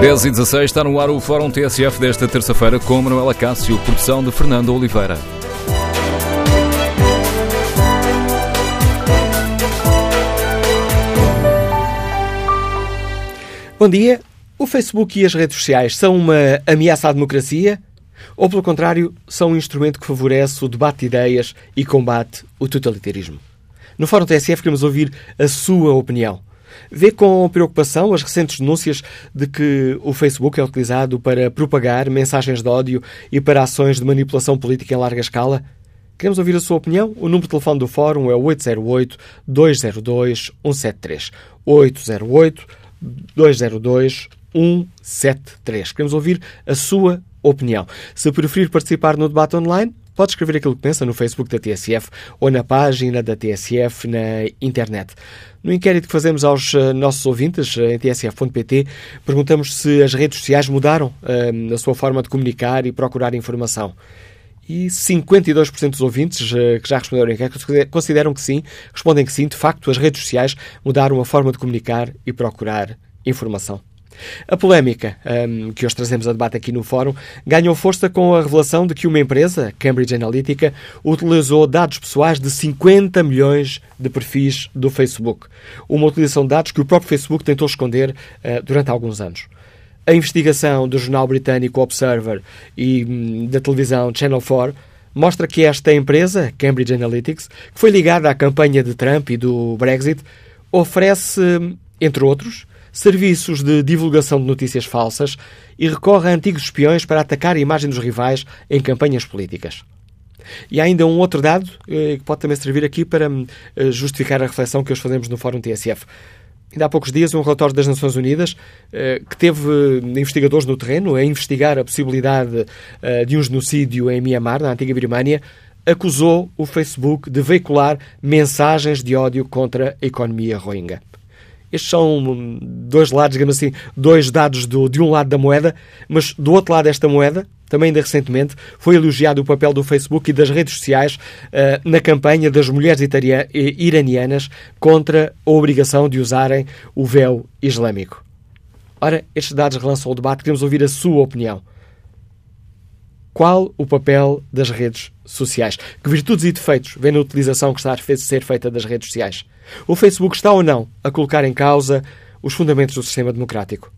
10 e 16 está no ar o Fórum TSF desta terça-feira com Manuela Cássio, produção de Fernando Oliveira. Bom dia. O Facebook e as redes sociais são uma ameaça à democracia? Ou, pelo contrário, são um instrumento que favorece o debate de ideias e combate o totalitarismo? No Fórum TSF queremos ouvir a sua opinião. Vê com preocupação as recentes denúncias de que o Facebook é utilizado para propagar mensagens de ódio e para ações de manipulação política em larga escala? Queremos ouvir a sua opinião? O número de telefone do Fórum é 808-202-173. 808-202-173. Queremos ouvir a sua opinião. Se preferir participar no debate online, pode escrever aquilo que pensa no Facebook da TSF ou na página da TSF na internet. No inquérito que fazemos aos uh, nossos ouvintes uh, em tsf.pt, perguntamos se as redes sociais mudaram uh, a sua forma de comunicar e procurar informação. E 52% dos ouvintes que já responderam inquérito consideram que sim, respondem que sim, de facto, as redes sociais mudaram a forma de comunicar e procurar informação. A polémica um, que hoje trazemos a debate aqui no Fórum ganhou força com a revelação de que uma empresa, Cambridge Analytica, utilizou dados pessoais de 50 milhões de perfis do Facebook. Uma utilização de dados que o próprio Facebook tentou esconder uh, durante alguns anos. A investigação do jornal britânico Observer e hum, da televisão Channel 4 mostra que esta empresa, Cambridge Analytics, que foi ligada à campanha de Trump e do Brexit, oferece, entre outros, serviços de divulgação de notícias falsas e recorre a antigos espiões para atacar a imagem dos rivais em campanhas políticas. E há ainda um outro dado eh, que pode também servir aqui para eh, justificar a reflexão que hoje fazemos no Fórum TSF. Ainda há poucos dias, um relatório das Nações Unidas eh, que teve investigadores no terreno a investigar a possibilidade de um genocídio em Myanmar, na antiga Birmânia, acusou o Facebook de veicular mensagens de ódio contra a economia rohingya. Estes são dois lados, digamos assim, dois dados do, de um lado da moeda, mas do outro lado desta moeda, também ainda recentemente, foi elogiado o papel do Facebook e das redes sociais uh, na campanha das mulheres iranianas contra a obrigação de usarem o véu islâmico. Ora, estes dados relançam o debate, queremos ouvir a sua opinião. Qual o papel das redes sociais? Que virtudes e defeitos vê na utilização que está a ser feita das redes sociais? O Facebook está ou não a colocar em causa os fundamentos do sistema democrático?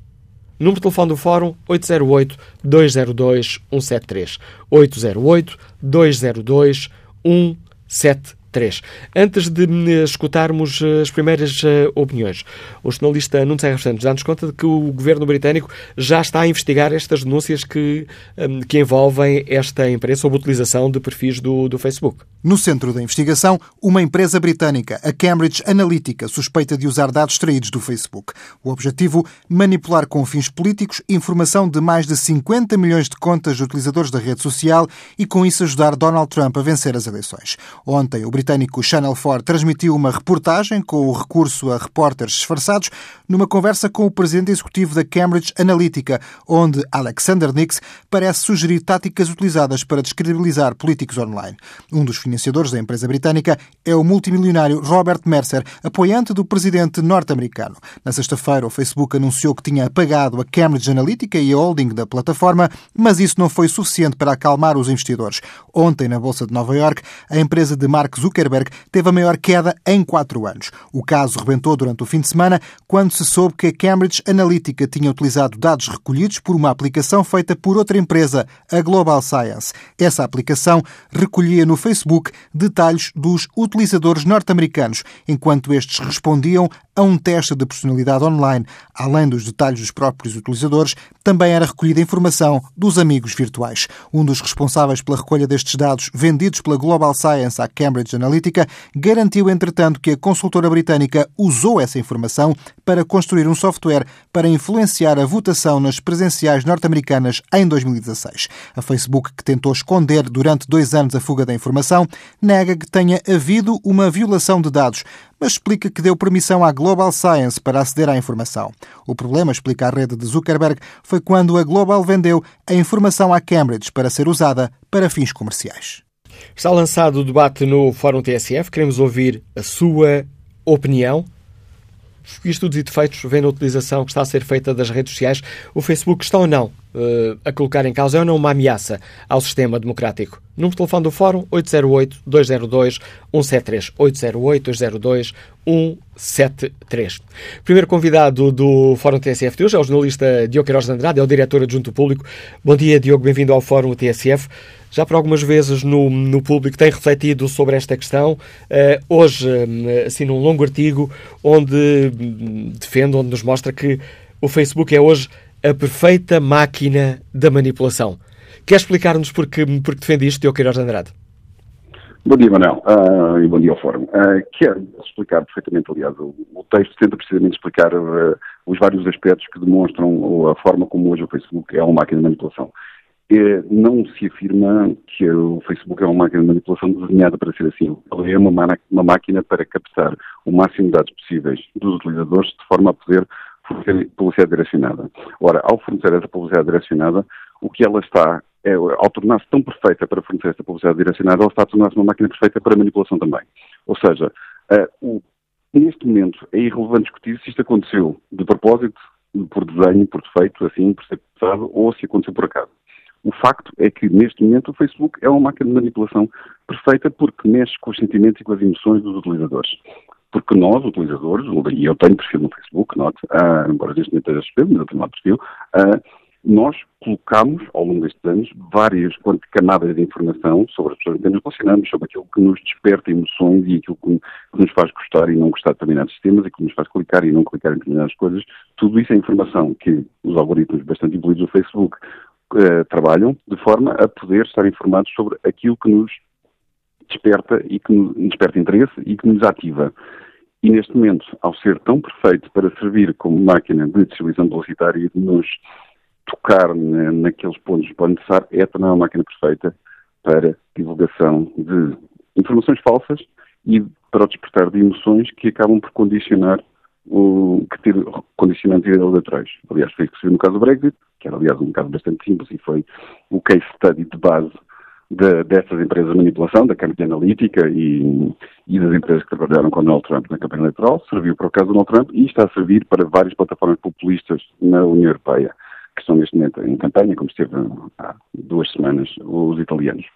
Número de telefone do Fórum 808-202-173. 808-202-173. 3. Antes de escutarmos eh, as primeiras eh, opiniões, o jornalista Nuno Serra Santos dá-nos conta de que o governo britânico já está a investigar estas denúncias que, hum, que envolvem esta empresa a utilização de perfis do, do Facebook. No centro da investigação, uma empresa britânica, a Cambridge Analytica, suspeita de usar dados extraídos do Facebook. O objetivo, manipular com fins políticos informação de mais de 50 milhões de contas de utilizadores da rede social e com isso ajudar Donald Trump a vencer as eleições. Ontem, o britânico Channel 4 transmitiu uma reportagem com o recurso a repórteres disfarçados numa conversa com o presidente executivo da Cambridge Analytica, onde Alexander Nix parece sugerir táticas utilizadas para descredibilizar políticos online. Um dos financiadores da empresa britânica é o multimilionário Robert Mercer, apoiante do presidente norte-americano. Na sexta-feira, o Facebook anunciou que tinha apagado a Cambridge Analytica e a holding da plataforma, mas isso não foi suficiente para acalmar os investidores. Ontem, na Bolsa de Nova York, a empresa de Mark Zuckerberg Zuckerberg teve a maior queda em quatro anos. O caso rebentou durante o fim de semana quando se soube que a Cambridge Analytica tinha utilizado dados recolhidos por uma aplicação feita por outra empresa, a Global Science. Essa aplicação recolhia no Facebook detalhes dos utilizadores norte-americanos, enquanto estes respondiam a um teste de personalidade online. Além dos detalhes dos próprios utilizadores, também era recolhida informação dos amigos virtuais. Um dos responsáveis pela recolha destes dados, vendidos pela Global Science à Cambridge Analytica, garantiu, entretanto, que a consultora britânica usou essa informação para construir um software para influenciar a votação nas presenciais norte-americanas em 2016. A Facebook, que tentou esconder durante dois anos a fuga da informação, nega que tenha havido uma violação de dados, mas explica que deu permissão à Global Science para aceder à informação. O problema, explica a rede de Zuckerberg, foi quando a Global vendeu a informação à Cambridge para ser usada para fins comerciais. Está lançado o debate no Fórum TSF. Queremos ouvir a sua opinião. Estudos e defeitos vem na utilização que está a ser feita das redes sociais. O Facebook está ou não uh, a colocar em causa, é ou não uma ameaça ao sistema democrático? Número de telefone do Fórum 808-202-173. 808-202-173. Primeiro convidado do Fórum TSF de hoje é o jornalista Diogo Queiroz de Andrade, é o diretor adjunto público. Bom dia, Diogo, bem-vindo ao Fórum TSF já por algumas vezes no, no público tem refletido sobre esta questão. Uh, hoje, uh, assim, num longo artigo onde uh, defende, onde nos mostra que o Facebook é hoje a perfeita máquina da manipulação. Quer explicar-nos porque, porque defende isto, Diogo Queiroz Andrade? Bom dia, Manuel, uh, e bom dia ao Fórum. Uh, quero explicar perfeitamente, aliás, o, o texto tenta precisamente explicar uh, os vários aspectos que demonstram a forma como hoje o Facebook é uma máquina de manipulação não se afirma que o Facebook é uma máquina de manipulação desenhada para ser assim. Ela é uma, uma máquina para captar o máximo de dados possíveis dos utilizadores de forma a poder fornecer publicidade direcionada. Ora, ao fornecer essa publicidade direcionada, o que ela está, é, ao tornar-se tão perfeita para fornecer essa publicidade direcionada, ela está a tornar-se uma máquina perfeita para manipulação também. Ou seja, uh, o, neste momento é irrelevante discutir se isto aconteceu de propósito, por desenho, por defeito, assim, por ser pensado, ou se aconteceu por acaso. O facto é que, neste momento, o Facebook é uma máquina de manipulação perfeita porque mexe com os sentimentos e com as emoções dos utilizadores. Porque nós, utilizadores, e eu tenho perfil no Facebook, note, uh, embora neste momento esteja suspenso, mas eu tenho lá perfil, uh, nós colocamos, ao longo destes anos, várias camadas de informação sobre as pessoas que nos relacionamos, sobre aquilo que nos desperta emoções e aquilo que, nos faz gostar e não gostar de determinados sistemas e que nos faz clicar e não clicar em determinadas coisas. Tudo isso é informação que os algoritmos bastante evoluídos do Facebook uh, trabalham de forma a poder estar informados sobre aquilo que nos desperta e que nos desperta interesse e que nos ativa. E neste momento, ao ser tão perfeito para servir como máquina de distribuição publicitária e de nos tocar na, naqueles pontos que pode necessário, é também uma máquina perfeita para divulgação de informações falsas e para o despertar de emoções que acabam por condicionar o, que ter condicionantes eleitorais. Aliás, foi isso que se viu no caso do Brexit, que era, aliás, um caso bastante simples e foi o case study de base de, dessas empresas de manipulação, da Cambridge Analytica e, e, das empresas que trabalharam com Donald Trump na campanha eleitoral, serviu para o caso do Donald Trump e está a servir para várias plataformas populistas na União Europeia, que estão neste momento em campanha, como esteve há duas semanas os italianos.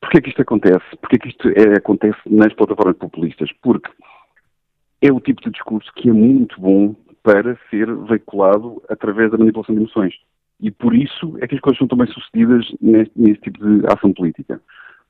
Porquê que isto acontece? Porquê que isto é, acontece nas plataformas populistas? Porque é o tipo de discurso que é muito bom para ser veiculado através da manipulação de emoções. E por isso é que as coisas são também sucedidas neste, neste tipo de ação política.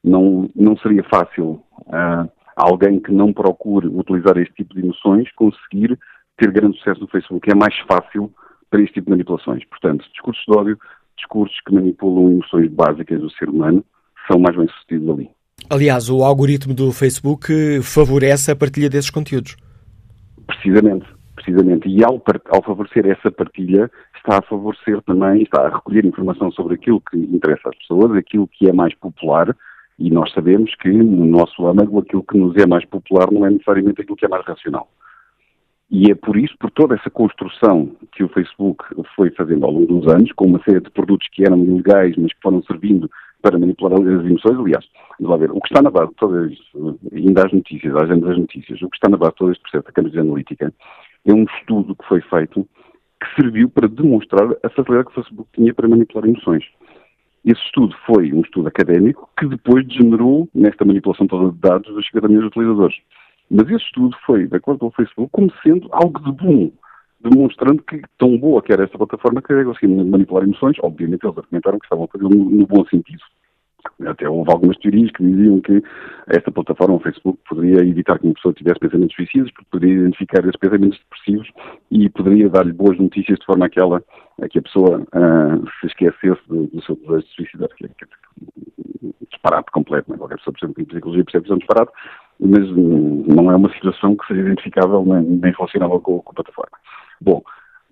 Não, não seria fácil uh, alguém que não procure utilizar este tipo de emoções conseguir ter grande sucesso no Facebook. É mais fácil para este tipo de manipulações. Portanto, discursos de ódio, discursos que manipulam emoções básicas do ser humano, são mais bem sucedidos ali. Aliás, o algoritmo do Facebook favorece a partilha desses conteúdos. Precisamente, precisamente. E ao, ao favorecer essa partilha, está a favorecer também, está a recolher informação sobre aquilo que interessa às pessoas, aquilo que é mais popular, e nós sabemos que no nosso âmago aquilo que nos é mais popular não é necessariamente aquilo que é mais racional. E é por isso, por toda essa construção que o Facebook foi fazendo ao longo dos anos, com uma série de produtos que eram ilegais, mas que foram servindo para manipular as emoções, aliás, vamos ver, o que está na base de todas, ainda as notícias, às vezes das notícias, o que está na base de todo este processo da Cambridge Analytica é um estudo que foi feito que serviu para demonstrar a facilidade que o Facebook tinha para manipular emoções. Esse estudo foi um estudo académico que depois degenerou nesta manipulação toda de dados dos 50 milhões de utilizadores. Mas esse estudo foi, de acordo com o Facebook, como sendo algo de bom, demonstrando que tão boa que era esta plataforma que conseguia manipular emoções. Obviamente eles argumentaram que estavam a fazer no, bom sentido. Até houve algumas teorias que diziam que esta plataforma, o Facebook, poderia evitar que uma pessoa tivesse pensamentos suicidas, porque poderia identificar esses pensamentos depressivos e poderia dar-lhe boas notícias de forma a que, ela, a, que a pessoa uh, se esquecesse do, do, seu desejo de suicidar, que é, que é disparate completo. Né? Qualquer pessoa, por exemplo, em psicologia percebe que é um mas não é uma situação que seja identificável nem, nem com, com a plataforma. Bom,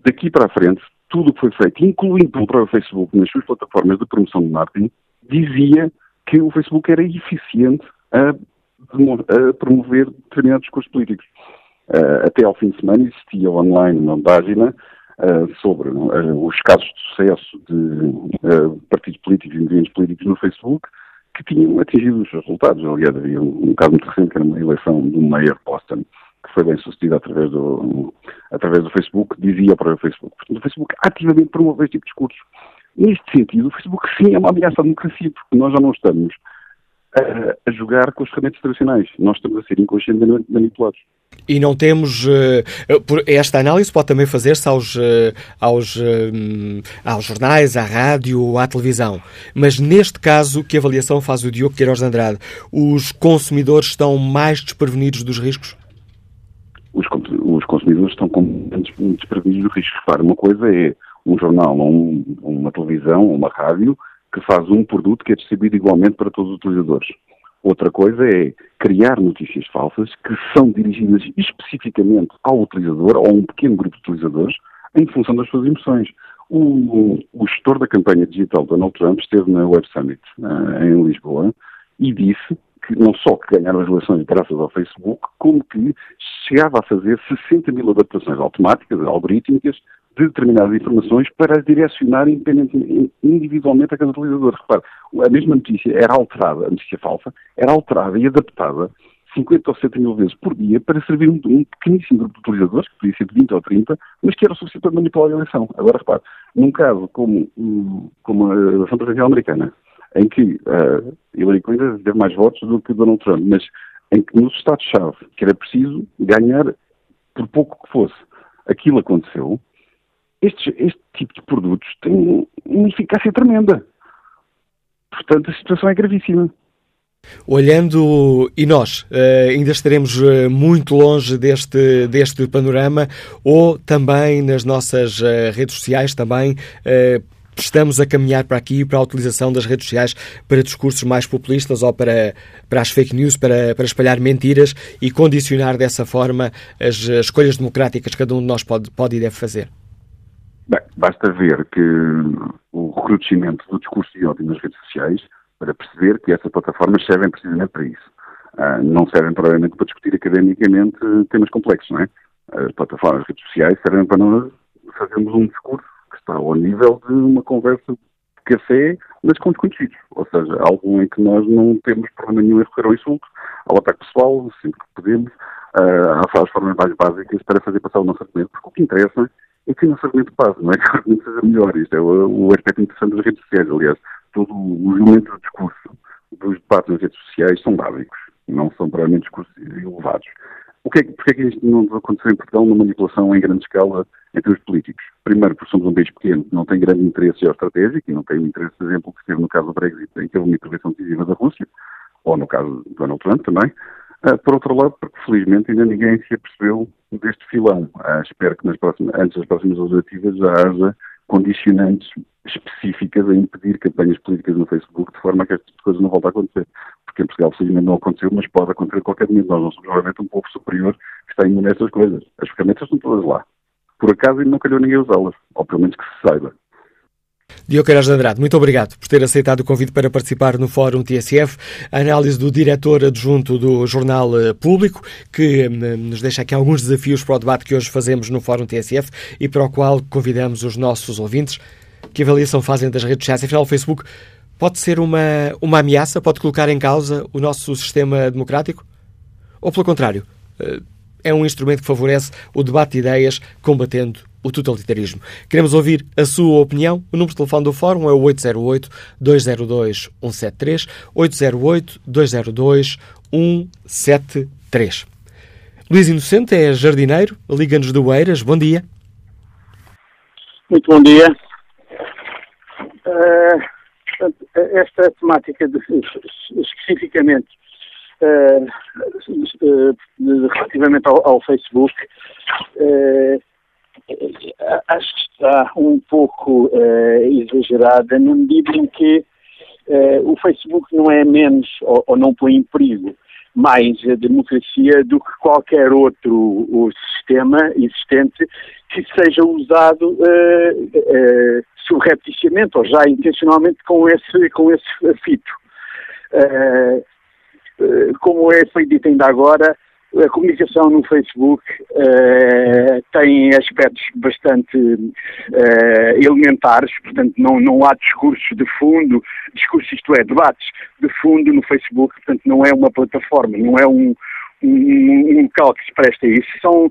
daqui para a frente, tudo o que foi feito, incluindo pelo próprio Facebook nas suas plataformas de promoção de marketing, dizia que o Facebook era eficiente a, a promover determinados discursos políticos. Uh, até ao fim de semana existia online uma página uh, sobre uh, os casos de sucesso de partidos políticos e movimentos políticos no Facebook que tinham atingido os resultados. Aliás, havia um, um, caso muito recente que era uma eleição do Mayor Boston que foi bem sucedida através do, através do Facebook, dizia para o Facebook. Portanto, o Facebook ativamente promove este tipo de discurso. Neste sentido, o Facebook sim é uma ameaça à democracia, porque nós já não estamos a, a jogar com as ferramentas tradicionais. Nós estamos a ser inconscientemente manipulados. E não temos. Uh, esta análise pode também fazer-se aos, uh, aos, uh, aos jornais, à rádio, à televisão. Mas neste caso, que avaliação faz o Diogo Queiroz de Andrade? Os consumidores estão mais desprevenidos dos riscos? Os, os consumidores estão desprevenidos dos riscos. Repara, uma coisa é um jornal, um, uma televisão, uma rádio que faz um produto que é distribuído igualmente para todos os utilizadores. Outra coisa é criar notícias falsas que são dirigidas especificamente ao utilizador ou a um pequeno grupo de utilizadores em função das suas emoções. O, o gestor da campanha digital Donald Trump esteve na Web Summit uh, em Lisboa e disse que não só que ganharam as eleições graças ao Facebook, como que chegava a fazer 60 mil adaptações automáticas, algorítmicas, de determinadas informações para as direcionar individualmente a cada utilizador. Repare, a mesma notícia era alterada, a notícia falsa, era alterada e adaptada 50 ou 70 mil vezes por dia para servir um, um pequeníssimo grupo de utilizadores, que podia ser de 20 ou 30, mas que era suficiente para manipular a eleição. Agora, repare, num caso como, como a eleição presidencial americana, em que uh, Hillary Clinton teve mais votos do que Donald Trump, mas em que nos Estados-chave, que era preciso ganhar por pouco que fosse, aquilo aconteceu, este, este tipo de produtos tem uma eficácia tremenda. Portanto, a situação é gravíssima. Olhando, e nós uh, ainda estaremos uh, muito longe deste, deste panorama, ou também nas nossas uh, redes sociais, também estamos a caminhar para aqui, para a utilização das redes sociais para discursos mais populistas ou para, para as fake news, para, para espalhar mentiras e condicionar dessa forma as escolhas democráticas que cada um de nós pode, pode e deve fazer. Bem, basta ver que o recrudescimento do discurso de ódio nas redes sociais para perceber que essas plataformas servem precisamente para isso. Uh, não servem provavelmente para discutir academicamente temas complexos, não é? As plataformas, as redes sociais servem para nós fazermos um discurso que está ao nível de uma conversa de café, mas com desconhecidos. Ou seja, algo em que nós não temos problema nenhum em recorrer ao insulto, ao ataque pessoal, sempre que podemos, uh, às formas mais básicas para fazer passar o nosso argumento, porque o que interessa é que nosso argumento base, não é que o seja melhor. Isto é o, o aspecto interessante das redes sociais, aliás. Todos os elementos do discurso dos debates nas redes sociais são básicos, não são provavelmente discursos elevados. O que é, é que isto não aconteceu em Portugal uma manipulação em grande escala entre os políticos? Primeiro, porque somos um país pequeno que não tem grande interesse geoestratégico e não tem o interesse, por exemplo, que teve no caso do Brexit, em que houve uma intervenção decisiva da Rússia, ou no caso de Donald Trump também. Uh, por outro lado, porque felizmente ainda ninguém se apercebeu deste filão. Uh, espero que próximas, antes das próximas legislativas já haja condicionantes específicas a impedir campanhas políticas no Facebook de forma a que estas coisas não voltem a acontecer. Porque em Portugal, felizmente, não aconteceu, mas pode acontecer qualquer momento. Nós não somos, obviamente, um povo superior que está imune a estas coisas. As ferramentas estão todas lá. Por acaso, ainda não calhou ninguém usá-las, ou pelo menos que se saiba. Diogo Queiroz de Andrade, muito obrigado por ter aceitado o convite para participar no Fórum TSF. A análise do diretor adjunto do Jornal eh, Público, que hum, nos deixa aqui alguns desafios para o debate que hoje fazemos no Fórum TSF e para o qual convidamos os nossos ouvintes. Que avaliação fazem das redes sociais? Afinal, o Facebook pode ser uma, uma ameaça? Pode colocar em causa o nosso sistema democrático? Ou, pelo contrário, eh, é um instrumento que favorece o debate de ideias, combatendo o totalitarismo. Queremos ouvir a sua opinião. O número de telefone do Fórum é o 808-202-173, 808-202-173. Luís Inocente é jardineiro, liga-nos do Eiras. Bom dia. Muito bom dia. Uh, esta temática, de, especificamente uh, uh, relativamente ao, ao Facebook, acho que está um pouco uh, exagerada na medida em que uh, o Facebook não é menos ou, ou, não põe em perigo mais a democracia do que qualquer outro sistema existente que seja usado uh, subrepticiamente ou já intencionalmente com esse, com esse fito. como é, foi dito ainda agora, a comunicação no Facebook uh, tem aspectos bastante uh, elementares, portanto não, não há discursos de fundo, discursos isto é, debates de fundo no Facebook, portanto não é uma plataforma, não é um, um, um local que se presta a isso. São uh,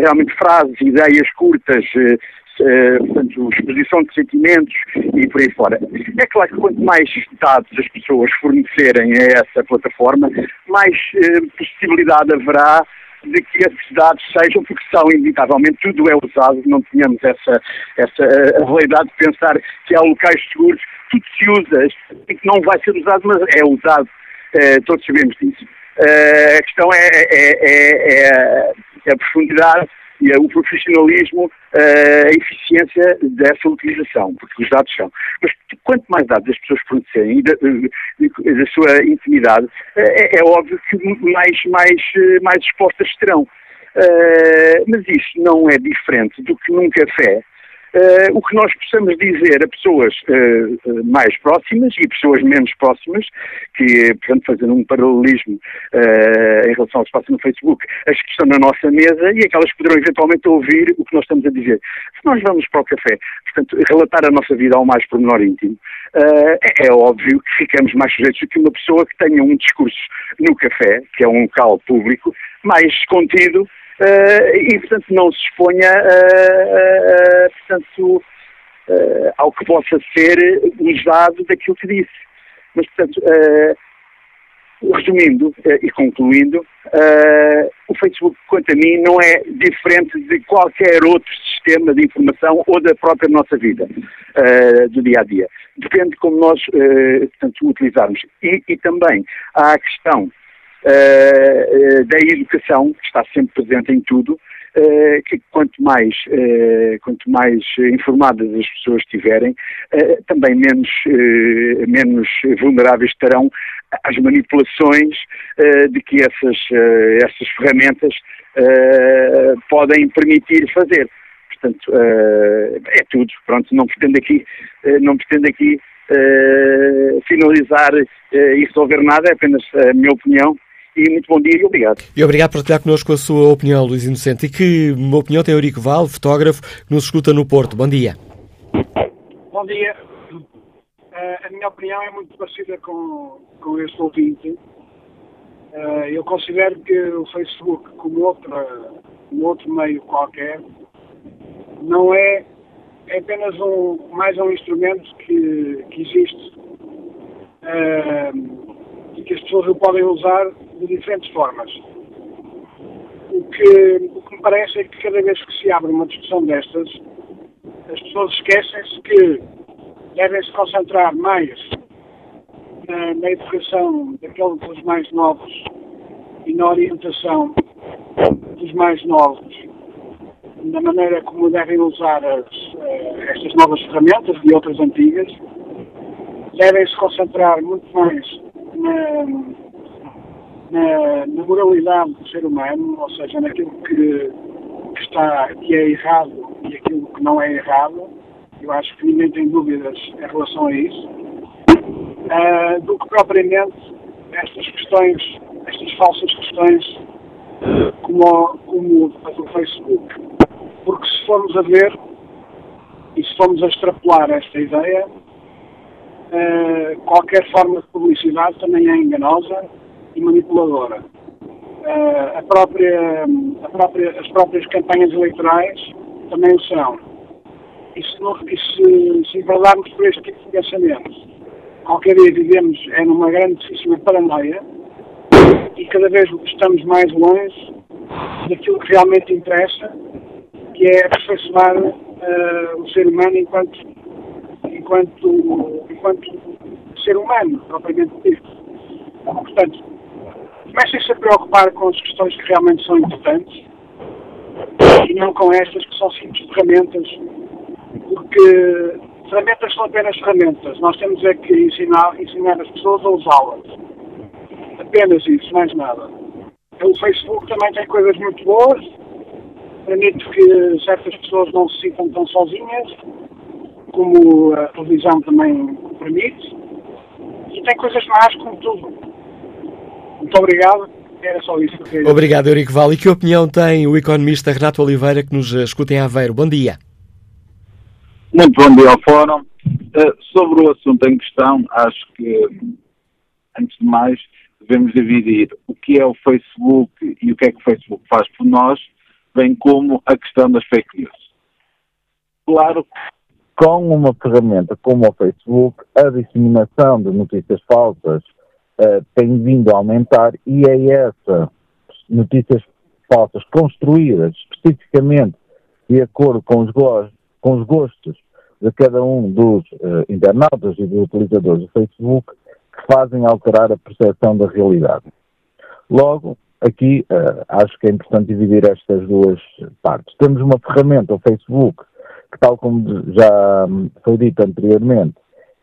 realmente frases, ideias curtas, uh, portanto, exposição de sentimentos e por aí fora. É claro que quanto mais dados as pessoas fornecerem a essa plataforma, mais possibilidade haverá de que esses dados sejam, porque são inevitavelmente, tudo é usado, não tenhamos essa, essa habilidade de pensar que há locais seguros, tudo se usa, e que não vai ser usado, mas é usado, todos sabemos disso. Uh, a questão é, é, é, é, a profundidade e o profissionalismo, uh, a eficiência dessa utilização, porque os dados são. Mas quanto mais dados as pessoas fornecerem da, da, sua intimidade, é, é, óbvio que mais, mais, mais expostas serão. mas isso não é diferente do que num café Uh, o que nós possamos dizer a pessoas uh, mais próximas e pessoas menos próximas, que, portanto, fazendo um paralelismo uh, em relação ao passa no Facebook, as que estão na nossa mesa e aquelas que poderão eventualmente ouvir o que nós estamos a dizer. Se nós vamos para o café, portanto, relatar a nossa vida ao mais pormenor íntimo, é, é, óbvio que ficamos mais sujeitos do que uma pessoa que tenha um discurso no café, que é um local público, mais contido e, portanto, não se exponha uh, portanto, ao que possa ser usado daquilo que disse. Mas, portanto, resumindo e concluindo, o Facebook, quanto a mim, não é diferente de qualquer outro sistema de informação ou da própria nossa vida, do dia a dia. Depende de como nós, portanto, utilizarmos. E, e também há a questão uh, da educação, que está sempre presente em tudo, uh, que quanto mais, quanto mais informadas as pessoas estiverem, também menos, menos vulneráveis estarão às manipulações de que essas, essas ferramentas podem permitir fazer. Portanto, é tudo. Pronto, não pretendo aqui, não pretendo aqui finalizar e resolver nada, é apenas a minha opinião e muito bom dia e obrigado. E obrigado por partilhar connosco a sua opinião, Luís Inocente. E que opinião tem Eurico Val, fotógrafo, que nos escuta no Porto. Bom dia. Bom dia. Uh, a minha opinião é muito parecida com, com este ouvinte. Uh, eu considero que o Facebook, como, outra, como outro meio qualquer, não é, é apenas um, mais um instrumento que, que existe uh, e que as pessoas o podem usar de diferentes formas. O que, o que me parece é que cada vez que se abre uma discussão destas, as pessoas esquecem-se que devem se concentrar mais na, na educação daqueles dos mais novos e na orientação dos mais novos, na maneira como devem usar as, uh, estas novas ferramentas e outras antigas, devem se concentrar muito mais na, na, na, moralidade do ser humano, ou seja, naquilo que, que, está, que é errado e aquilo que não é errado, eu acho que ninguém tem dúvidas em relação a isso, uh, do que propriamente estas questões, estas falsas questões como, como o Facebook. Porque se formos a ver e se formos a extrapolar esta ideia, uh, qualquer forma de publicidade também é enganosa e manipuladora. Uh, a própria, a própria, as próprias campanhas eleitorais também o são. E se, não, e se, se enverdarmos por este tipo de pensamentos, qualquer dia vivemos é numa grandíssima paranoia e cada vez estamos mais longe daquilo que realmente interessa, que é aperfeiçoar uh, o ser humano enquanto, enquanto, enquanto ser humano, propriamente dito. Portanto, comecem-se a preocupar com as questões que realmente são importantes e não com estas que são simples ferramentas, porque ferramentas são apenas ferramentas. Nós temos é que ensinar, ensinar as pessoas a usá-las. Apenas isso, mais nada. O Facebook também tem coisas muito boas, permite que certas pessoas não se sintam tão sozinhas, como a televisão também permite, e tem coisas más como tudo. Muito obrigado. Era só isso que eu queria. Obrigado, Eurico Vale. E que opinião tem o economista Renato Oliveira que nos escuta em Aveiro? Bom dia. Muito bom dia ao Fórum. Uh, sobre o assunto em questão, acho que, antes de mais, devemos dividir o que é o Facebook e o que é que o Facebook faz por nós, bem como a questão das fake news. Claro que com uma ferramenta como o Facebook, a disseminação de notícias falsas uh, tem vindo a aumentar e é essa notícias falsas construídas especificamente de acordo com os, go com os gostos de cada um dos uh, internautas e dos utilizadores do Facebook que fazem alterar a percepção da realidade. Logo, aqui uh, acho que é importante dividir estas duas partes. Temos uma ferramenta, o Facebook, que tal como já foi dito anteriormente,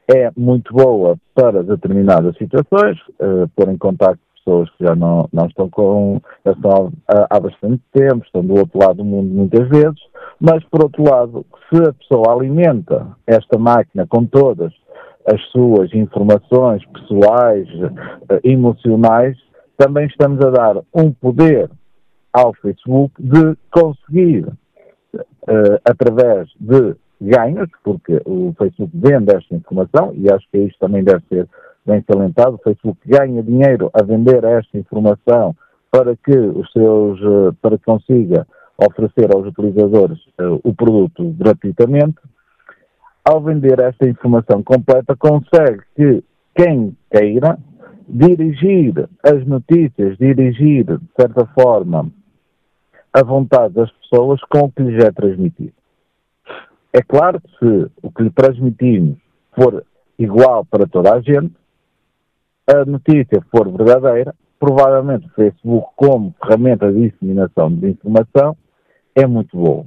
é muito boa para determinadas situações, uh, pôr em contato pessoas que já não, não estão com, já estão há, há bastante tempo, estão do outro lado do mundo muitas vezes, mas por outro lado, se a pessoa alimenta esta máquina com todas as suas informações pessoais, uh, emocionais, também estamos a dar um poder ao Facebook de conseguir, uh, através de ganhos, porque o Facebook vende esta informação, e acho que isto também deve ser bem salientado, o Facebook ganha dinheiro a vender esta informação para que os seus, uh, para que consiga oferecer aos utilizadores uh, o produto gratuitamente. Ao vender esta informação completa, consegue que quem queira dirigir as notícias, dirigir, de certa forma, a vontade das pessoas com o que lhes é transmitido. É claro que se o que lhe transmitimos for igual para toda a gente, a notícia for verdadeira, provavelmente o Facebook, como ferramenta de disseminação de informação, é muito bom.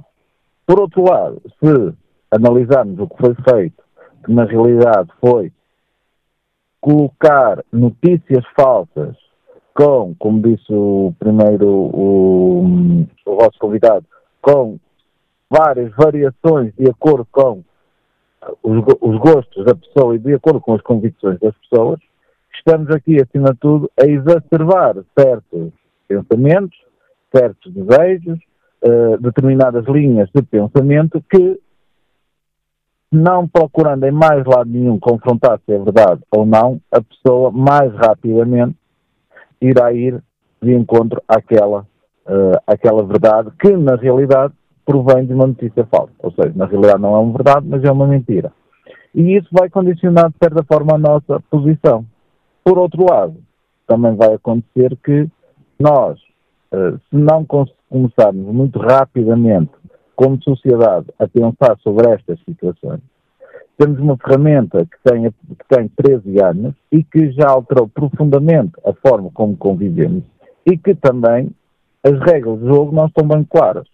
Por outro lado, se analisarmos o que foi feito, que na realidade foi colocar notícias falsas com, como disse o primeiro o, o vosso convidado, com várias variações de acordo com os, os, gostos da pessoa e de acordo com as convicções das pessoas, estamos aqui, acima de tudo, a exacerbar certos pensamentos, certos desejos, uh, determinadas linhas de pensamento que não procurando em mais lado nenhum confrontar se é verdade ou não, a pessoa mais rapidamente irá ir de encontro àquela, uh, àquela verdade que, na realidade, provém de uma notícia falsa. Ou seja, na realidade não é uma verdade, mas é uma mentira. E isso vai condicionar, de certa forma, a nossa posição. Por outro lado, também vai acontecer que nós, uh, se não começarmos muito rapidamente como sociedade, a pensar sobre estas situações. Temos uma ferramenta que tem, que tem 13 anos e que já alterou profundamente a forma como convivemos e que também as regras do jogo não estão bem claras.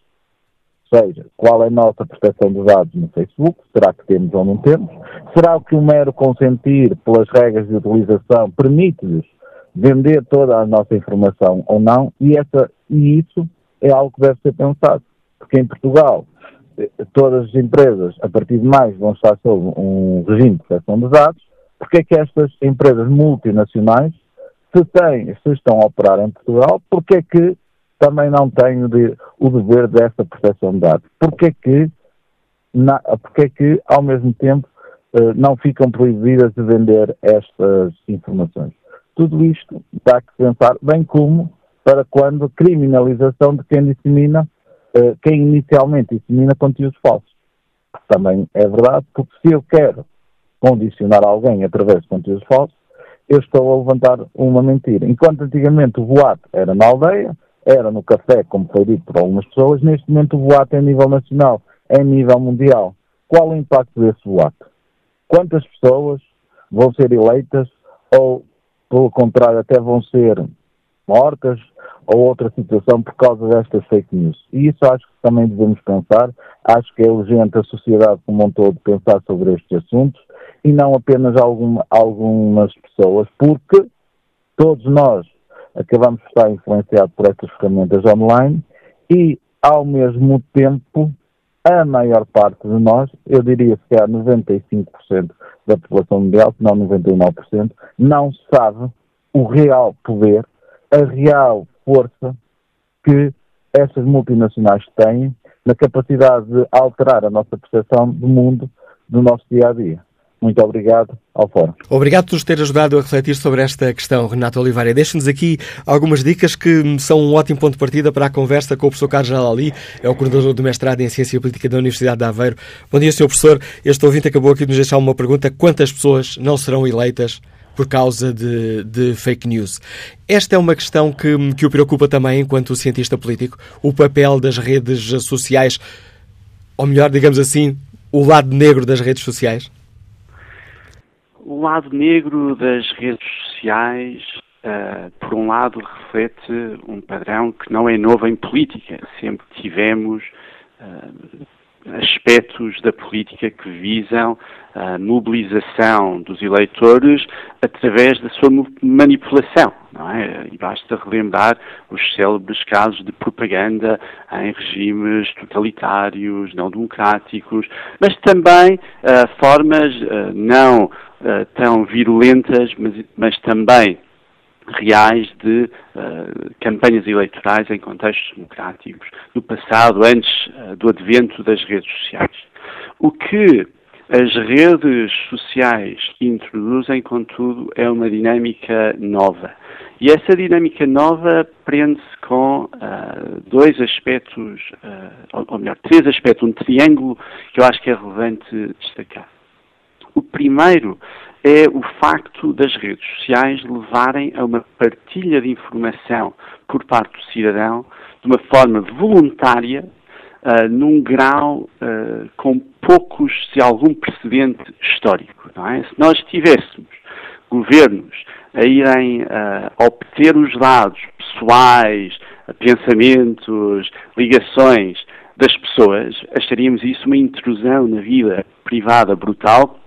Seja, qual é a nossa proteção de dados no Facebook? Será que temos ou não temos? Será que o mero consentir pelas regras de utilização permite-lhes vender toda a nossa informação ou não? E, essa, e isso é algo que deve ser pensado porque em Portugal todas as empresas, a partir de mais, vão estar sob um regime de proteção de dados, porque é que estas empresas multinacionais, se, têm, se estão a operar em Portugal, porque é que também não têm o, de, o dever dessa proteção de dados? Porque é que, na, porque é que ao mesmo tempo, eh, não ficam proibidas de vender estas informações? Tudo isto dá que pensar, bem como para quando criminalização de quem dissemina eh, quem inicialmente dissemina conteúdos falsos. Também é verdade, porque se eu quero condicionar alguém através de conteúdos falsos, eu estou a levantar uma mentira. Enquanto antigamente o boato era na aldeia, era no café, como foi dito por algumas pessoas, neste momento o boato é a nível nacional, é a nível mundial. Qual o impacto desse boato? Quantas pessoas vão ser eleitas ou, pelo contrário, até vão ser mortas, ou outra situação por causa destas fake news. E isso acho que também devemos pensar. Acho que é urgente a sociedade como um todo pensar sobre estes assuntos e não apenas alguma, algumas pessoas, porque todos nós acabamos de estar influenciados por estas ferramentas online e, ao mesmo tempo, a maior parte de nós, eu diria que há 95% da população mundial, se não 99%, não sabe o real poder, a real força que essas multinacionais têm na capacidade de alterar a nossa percepção do mundo, do nosso dia a dia. Muito obrigado ao Fórum. Obrigado por nos ter ajudado a refletir sobre esta questão, Renato Oliveira. Deixe-nos aqui algumas dicas que são um ótimo ponto de partida para a conversa com o professor Carlos Jalali, é o coordenador do mestrado em Ciência Política da Universidade de Aveiro. Bom dia, Sr. Professor. Este ouvinte acabou aqui de nos deixar uma pergunta. Quantas pessoas não serão eleitas por causa de, de, fake news. Esta é uma questão que, que o preocupa também enquanto cientista político, o papel das redes sociais, ou melhor, digamos assim, o lado negro das redes sociais? O lado negro das redes sociais, uh, por um lado, reflete um padrão que não é novo em política. Sempre tivemos uh, aspectos da política que visam a mobilização dos eleitores através da sua manipulação. Não é? E basta relembrar os célebres casos de propaganda em regimes totalitários, não democráticos, mas também uh, formas uh, não uh, tão virulentas, mas, mas também reais de uh, campanhas eleitorais em contextos democráticos do passado, antes uh, do advento das redes sociais. O que as redes sociais introduzem, contudo, é uma dinâmica nova. E essa dinâmica nova prende-se com uh, dois aspectos, ou, ou melhor, três aspectos, um triângulo que eu acho que é relevante destacar. O primeiro é o facto das redes sociais levarem a uma partilha de informação por parte do cidadão de uma forma voluntária, uh, num grau uh, com poucos, se algum precedente histórico. É? Se nós tivéssemos governos a irem uh, obter os dados pessoais, pensamentos, ligações das pessoas, acharíamos isso uma intrusão na vida privada brutal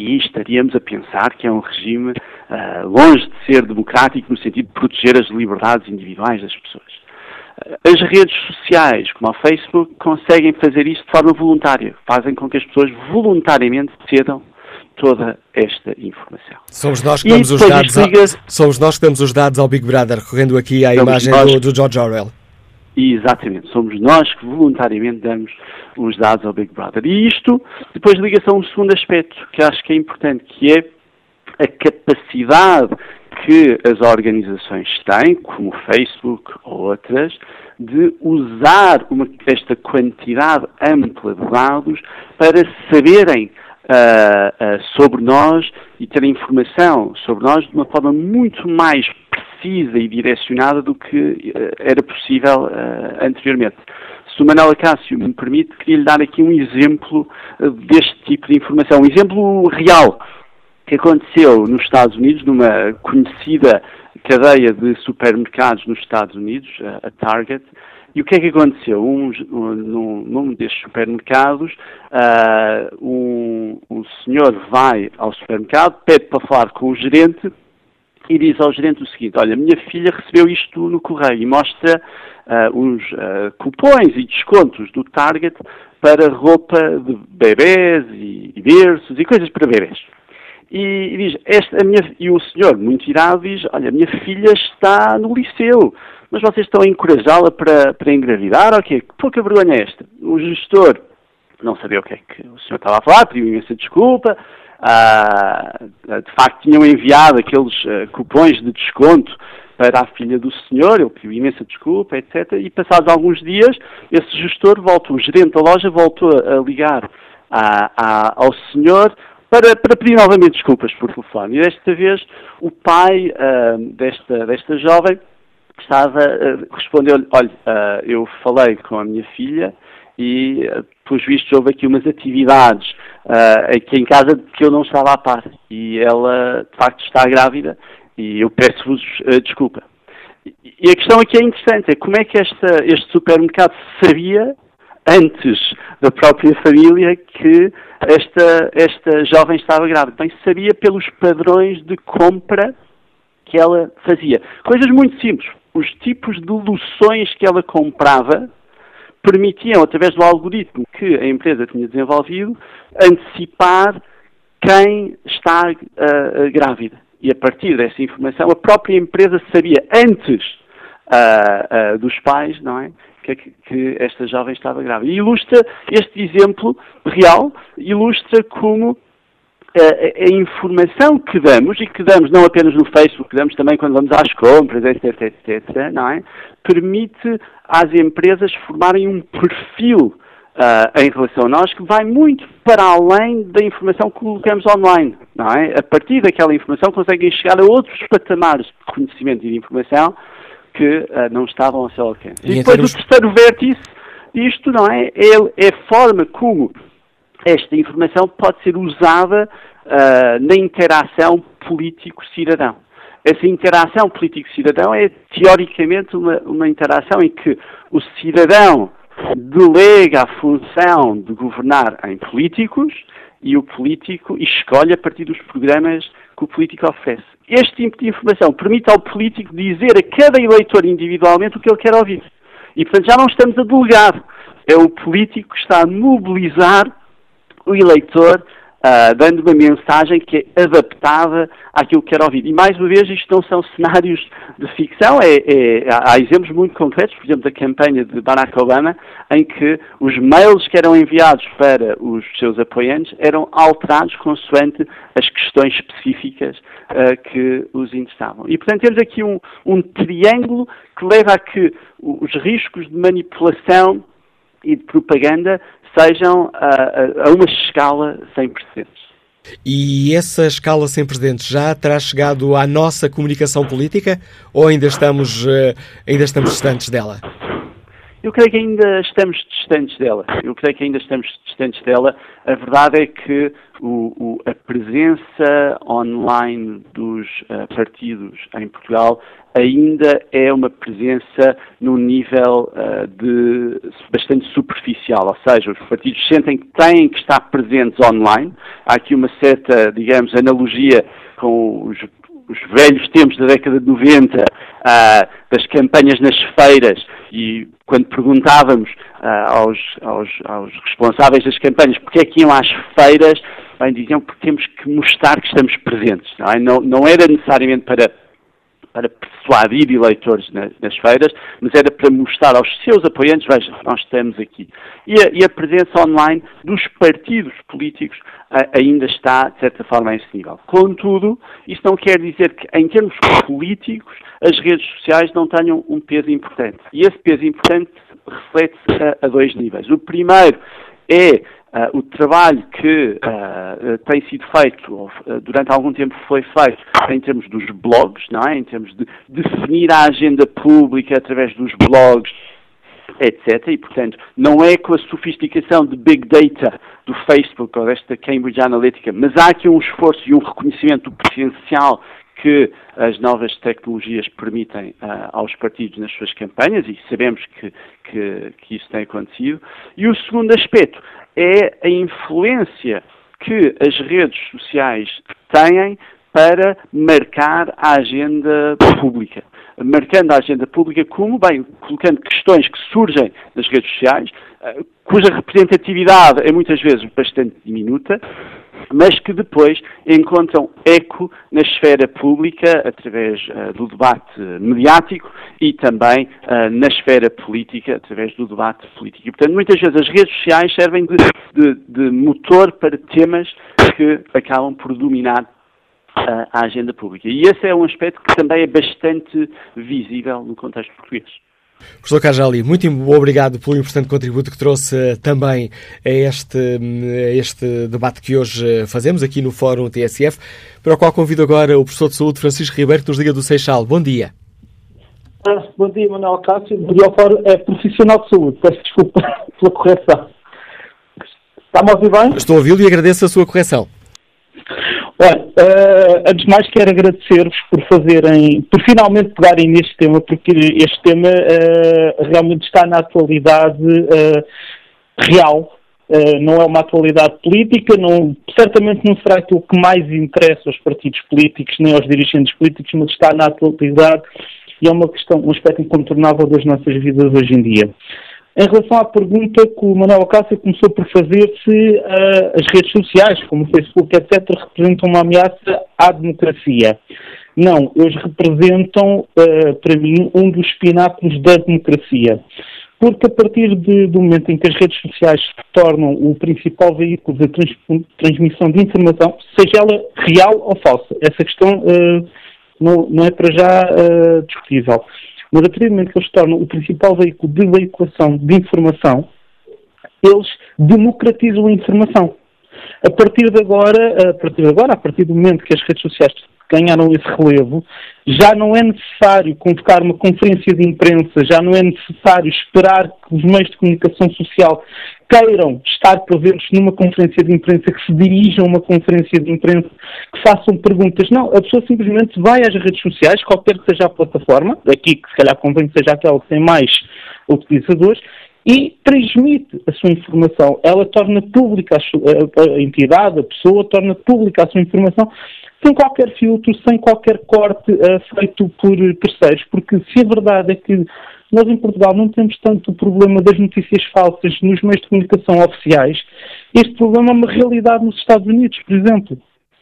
e estaríamos a pensar que é um regime uh, longe de ser democrático no sentido de proteger as liberdades individuais das pessoas. Uh, as redes sociais, como o Facebook, conseguem fazer isso de forma voluntária, fazem com que as pessoas voluntariamente cedam toda esta informação. Somos nós que damos, os dados, liga... somos nós que damos os dados ao Big Brother, recorrendo aqui à imagem nós... do, do George Orwell. Exatamente, somos nós que voluntariamente damos os dados ao Big Brother. E isto depois liga-se a um segundo aspecto que acho que é importante, que é a capacidade que as organizações têm, como o Facebook ou outras, de usar uma, esta quantidade ampla de dados para saberem uh, uh, sobre nós e terem informação sobre nós de uma forma muito mais precisa e direcionada do que uh, era possível anteriormente. Se o Manuel Acácio me permite, queria lhe dar aqui um exemplo deste tipo de informação, um exemplo real que aconteceu nos Estados Unidos, numa conhecida cadeia de supermercados nos Estados Unidos, a Target, e o que é que aconteceu? Um, num, num destes supermercados, uh, um, um senhor vai ao supermercado, pede para falar com o gerente e diz ao gerente o seguinte: Olha, minha filha recebeu isto no correio e mostra uh, os uh, cupons e descontos do Target para roupa de bebés e, e berços e coisas para bebés. E, e diz: esta, a minha, E o senhor, muito irado, diz: Olha, minha filha está no liceu mas vocês estão a encorajá-la para, para engravidar quê? Que pouca vergonha é esta? O gestor não sabia o que é que o senhor estava a falar, pediu imensa desculpa, ah, de facto tinham enviado aqueles ah, cupons de desconto para a filha do senhor, ele pediu imensa desculpa, etc. E passados alguns dias, esse gestor voltou, o gerente da loja voltou a ligar a, a, ao senhor para, para, pedir novamente desculpas por telefone. E desta vez o pai uh, desta, desta jovem estava, uh, respondeu-lhe, olha, uh, eu falei com a minha filha e, uh, pelos vistos, houve aqui umas atividades uh, aqui em casa que eu não estava a par e ela, de facto, está grávida e eu peço-vos desculpa. E a questão aqui é interessante, é como é que esta, este supermercado sabia, antes da própria família, que esta, esta jovem estava grávida? Bem, sabia pelos padrões de compra que ela fazia. Coisas muito simples os tipos de loções que ela comprava permitiam, através do algoritmo que a empresa tinha desenvolvido, antecipar quem está uh, grávida. E a partir dessa informação, a própria empresa sabia antes uh, uh, dos pais, não é? Que, que, esta jovem estava grávida. E ilustra este exemplo real, ilustra como a, a, informação que damos, e que damos não apenas no Facebook, que damos também quando vamos às compras, etc, etc, não é? permite às empresas formarem um perfil uh, em relação a nós que vai muito para além da informação que colocamos online. Não é? A partir daquela informação conseguem chegar a outros patamares de conhecimento e de informação que uh, não estavam ao seu alcance. E, e depois termos... o terceiro vértice disto, não é? É, é a forma como esta informação pode ser usada uh, na interação político-cidadão. Essa interação político-cidadão é, teoricamente, uma, uma interação em que o cidadão delega a função de governar em políticos e o político escolhe a partir dos programas que o político oferece. Este tipo de informação permite ao político dizer a cada eleitor individualmente o que ele quer ouvir. E, portanto, já não estamos a delegar. É o político que está a mobilizar o eleitor Uh, dando uma mensagem que é adaptada àquilo que quer ouvir. E mais uma vez, isto não são cenários de ficção, é, é, há exemplos muito concretos, por exemplo, da campanha de Barack Obama, em que os mails que eram enviados para os seus apoiantes eram alterados consoante as questões específicas uh, que os interessavam. E, portanto, temos aqui um, um triângulo que leva a que os riscos de manipulação e de propaganda sejam a, a uma escala sem precedentes. E essa escala sem precedentes já terá chegado à nossa comunicação política ou ainda estamos, eh, ainda estamos distantes dela? Eu creio que ainda estamos distantes dela. Eu creio que ainda estamos distantes dela. A verdade é que o, o, a presença online dos uh, partidos em Portugal ainda é uma presença num nível uh, de bastante superficial, ou seja, os partidos sentem que têm que estar presentes online. Há aqui uma certa, digamos, analogia com os, os velhos tempos da década de 90, uh, das campanhas nas feiras, e quando perguntávamos uh, aos, aos, aos, responsáveis das campanhas porque é que iam às feiras, bem, diziam que temos que mostrar que estamos presentes. Não, é? não, não era necessariamente para para persuadir eleitores nas, nas, feiras, mas era para mostrar aos seus apoiantes, veja, nós estamos aqui. E a, e a presença online dos partidos políticos a, ainda está, de certa forma, a esse nível. Contudo, isso não quer dizer que, em termos políticos, as redes sociais não tenham um peso importante. E esse peso importante reflete-se a, a dois níveis. O primeiro é Uh, o trabalho que uh, tem sido feito, uh, durante algum tempo foi feito, em termos dos blogs, não é? em termos de definir a agenda pública através dos blogs, etc. E, portanto, não é com a sofisticação de Big Data do Facebook ou desta Cambridge Analytica, mas há aqui um esforço e um reconhecimento do potencial que as novas tecnologias permitem uh, aos partidos nas suas campanhas e sabemos que, que, que, isso tem acontecido. E o segundo aspecto é a influência que as redes sociais têm para marcar a agenda pública. Marcando a agenda pública como, bem, colocando questões que surgem nas redes sociais, cuja representatividade é muitas vezes bastante diminuta, mas que depois encontram eco na esfera pública através uh, do debate mediático e também uh, na esfera política através do debate político. E, portanto, muitas vezes as redes sociais servem de, de, de motor para temas que acabam por dominar uh, a agenda pública. E esse é um aspecto que também é bastante visível no contexto português. Professor Cajali, muito obrigado pelo importante contributo que trouxe também a este, a este debate que hoje eh, fazemos aqui no Fórum TSF, para o qual convido agora o professor de saúde Francisco Ribeiro, que nos liga do Seixal. Bom dia. Ah, bom dia, Manuel Cássio. Bom dia ao Fórum. É profissional de saúde. Peço desculpa pela correção. Está-me a ouvir bem? Estou a ouvi-lo e agradeço a sua correção. Olha, uh, antes de mais quero agradecer-vos por fazerem, por finalmente pegarem neste tema, porque este tema uh, realmente está na atualidade uh, real, não é uma atualidade política, não, certamente não será aquilo que mais interessa aos partidos políticos nem aos dirigentes políticos, mas está na atualidade e é uma questão, um aspecto incontornável das nossas vidas hoje em dia. Em relação à pergunta que o Manuel Cássio começou por fazer se uh, as redes sociais, como o Facebook, etc., representam uma ameaça à democracia. Não, eles representam, uh, para mim, um dos pináculos da democracia. porque a partir de, do momento em que as redes sociais se tornam o principal veículo de trans, transmissão de informação, seja ela real ou falsa, essa questão uh, não, não, é para já discutível. Mas a partir do momento que eles se tornam o principal veículo de veiculação de informação, eles democratizam a informação. A partir de agora, a partir de agora, a partir do momento que as redes sociais ganharam esse relevo, já não é necessário convocar uma conferência de imprensa, já não é necessário esperar que os meios de comunicação social queiram estar presentes numa conferência de imprensa, que se dirijam a uma conferência de imprensa, que façam perguntas. Não, a pessoa simplesmente vai às redes sociais, qualquer que seja a plataforma, aqui que se calhar convém que seja aquela que tem mais utilizadores, e transmite a sua informação. Ela torna pública a, a, entidade, a pessoa torna pública a sua informação sem qualquer filtro, sem qualquer corte uh, feito por terceiros, porque se a verdade é que nós em Portugal não temos tanto o problema das notícias falsas nos meios de comunicação oficiais, este problema é uma realidade nos Estados Unidos, por exemplo,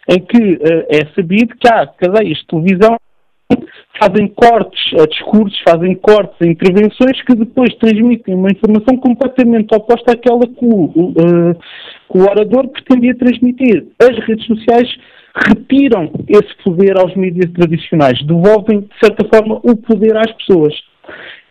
em que uh, é sabido que há cadeias de televisão fazem cortes a discursos, fazem cortes a intervenções que depois transmitem uma informação completamente oposta àquela que o, uh, que o orador pretendia transmitir. As redes sociais retiram esse poder aos mídias tradicionais, devolvem, de certa forma, o poder às pessoas.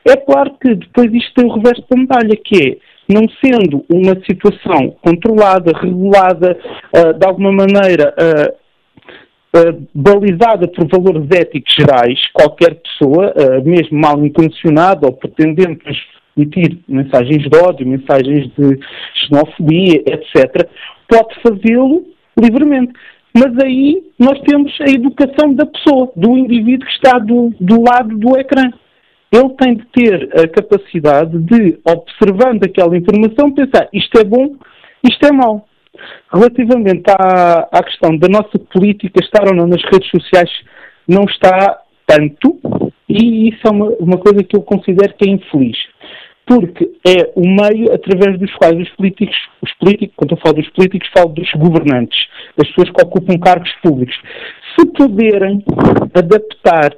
É claro que depois isto tem o reverso da medalha, que é, não sendo uma situação controlada, regulada, uh, de alguma maneira uh, uh, balizada por valores éticos gerais, qualquer pessoa, mesmo mal intencionada ou pretendendo transmitir mensagens de ódio, mensagens de xenofobia, etc., pode fazê-lo livremente. Mas aí nós temos a educação da pessoa, do indivíduo que está do, do lado do ecrã. Ele tem de ter a capacidade de, observando aquela informação, pensar isto é bom, isto é mau. Relativamente à, à questão da nossa política estar ou não nas redes sociais, não está tanto, e isso é uma, uma coisa que eu considero que é infeliz porque é o meio através dos quais os políticos, os políticos, quando eu falo dos políticos, falo dos governantes, das pessoas que ocupam cargos públicos, se puderem adaptar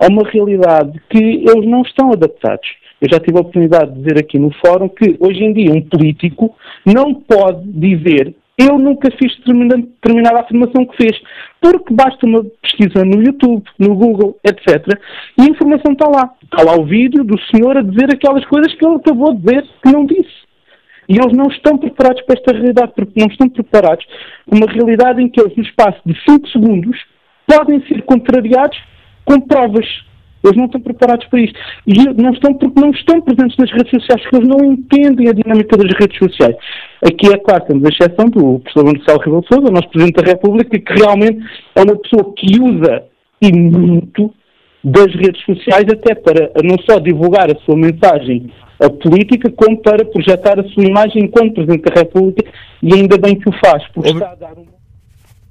a uma realidade que eles não estão adaptados. Eu já tive a oportunidade de dizer aqui no fórum que hoje em dia um político não pode dizer eu nunca fiz determinada afirmação que fez, porque basta uma pesquisa no YouTube, no Google, etc. E a informação está lá. Está lá o vídeo do senhor a dizer aquelas coisas que ele acabou de dizer que não disse. E eles não estão preparados para esta realidade, porque não estão preparados para uma realidade em que eles, no espaço de 5 segundos, podem ser contrariados com provas eles não estão preparados para isto. E não estão porque não estão presentes nas redes sociais, porque eles não entendem a dinâmica das redes sociais. Aqui é claro, temos a exceção do professor Marcelo Rebelo Sousa, nosso Presidente da República, que realmente é uma pessoa que usa e muito das redes sociais até para não só divulgar a sua mensagem a política, como para projetar a sua imagem enquanto Presidente da República, e ainda bem que o faz, porque Ob... está a dar uma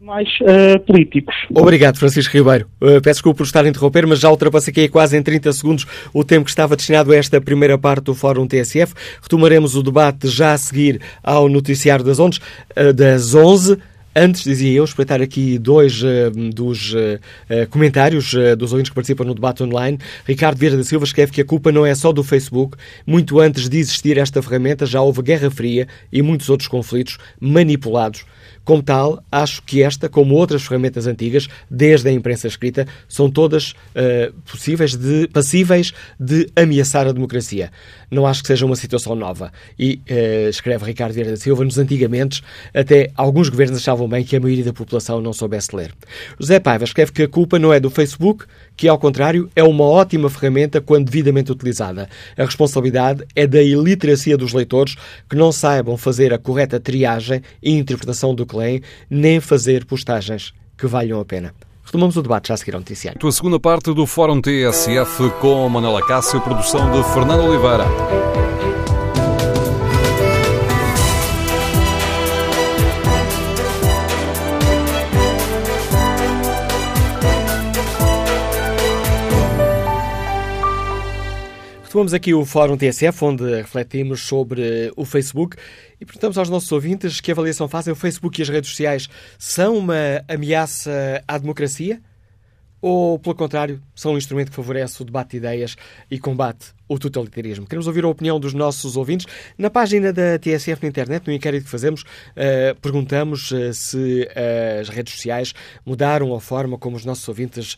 mais uh, políticos. Obrigado, Francisco Ribeiro. Uh, peço desculpa por estar a interromper, mas já ultrapassei aqui quase em 30 segundos o tempo que estava destinado a esta primeira parte do Fórum TSF. Retomaremos o debate já a seguir ao noticiário das, ondes, uh, das 11 Antes, dizia eu, espreitar aqui dois uh, dos uh, comentários uh, dos ouvintes que participam no debate online. Ricardo Vieira da Silva escreve que a culpa não é só do Facebook. Muito antes de existir esta ferramenta, já houve Guerra Fria e muitos outros conflitos manipulados como tal, acho que esta, como outras ferramentas antigas, desde a imprensa escrita, são todas uh, possíveis de, passíveis de ameaçar a democracia. Não acho que seja uma situação nova. E, uh, escreve Ricardo Vieira da Silva, nos antigamente, até alguns governos achavam bem que a maioria da população não soubesse ler. José Paiva escreve que a culpa não é do Facebook, que, ao contrário, é uma ótima ferramenta quando devidamente utilizada. A responsabilidade é da iliteracia dos leitores que não saibam fazer a correta triagem e interpretação do que leem, nem fazer postagens que valham a pena. Retomamos o debate já a seguir ao noticiário. A segunda parte do Fórum TSF com Manuela Cássio, produção de Fernando Oliveira. Retomamos aqui o Fórum TSF, onde refletimos sobre o Facebook e perguntamos aos nossos ouvintes que avaliação fazem. O Facebook e as redes sociais são uma ameaça à democracia? Ou, pelo contrário, são um instrumento que favorece o debate de ideias e combate o totalitarismo. Queremos ouvir a opinião dos nossos ouvintes. Na página da TSF na internet, no inquérito que fazemos, uh, perguntamos uh, se uh, as redes sociais mudaram a forma como os nossos ouvintes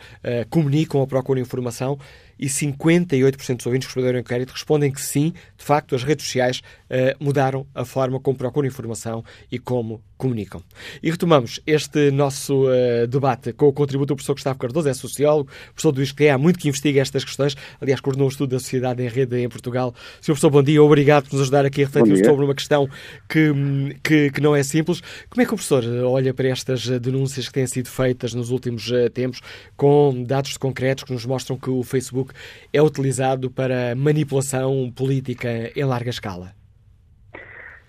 comunicam ou procuram informação e 58% dos ouvintes que responderam ao inquérito respondem que sim, de facto, as redes sociais uh, mudaram a forma como procuram informação e como comunicam. E retomamos este nosso uh, debate com o contributo do professor Gustavo Cardoso, é sociólogo, professor do ISCTE, há muito que investiga estas questões, aliás, coordenou o estudo da sociedade em rede em Portugal. Sr. Professor, bom dia, obrigado por nos ajudar aqui a refletir sobre uma questão que, que, que, não é simples. Como é que o professor olha para estas denúncias que têm sido feitas nos últimos tempos, com dados concretos que nos mostram que o Facebook Facebook é utilizado para manipulação política em larga escala?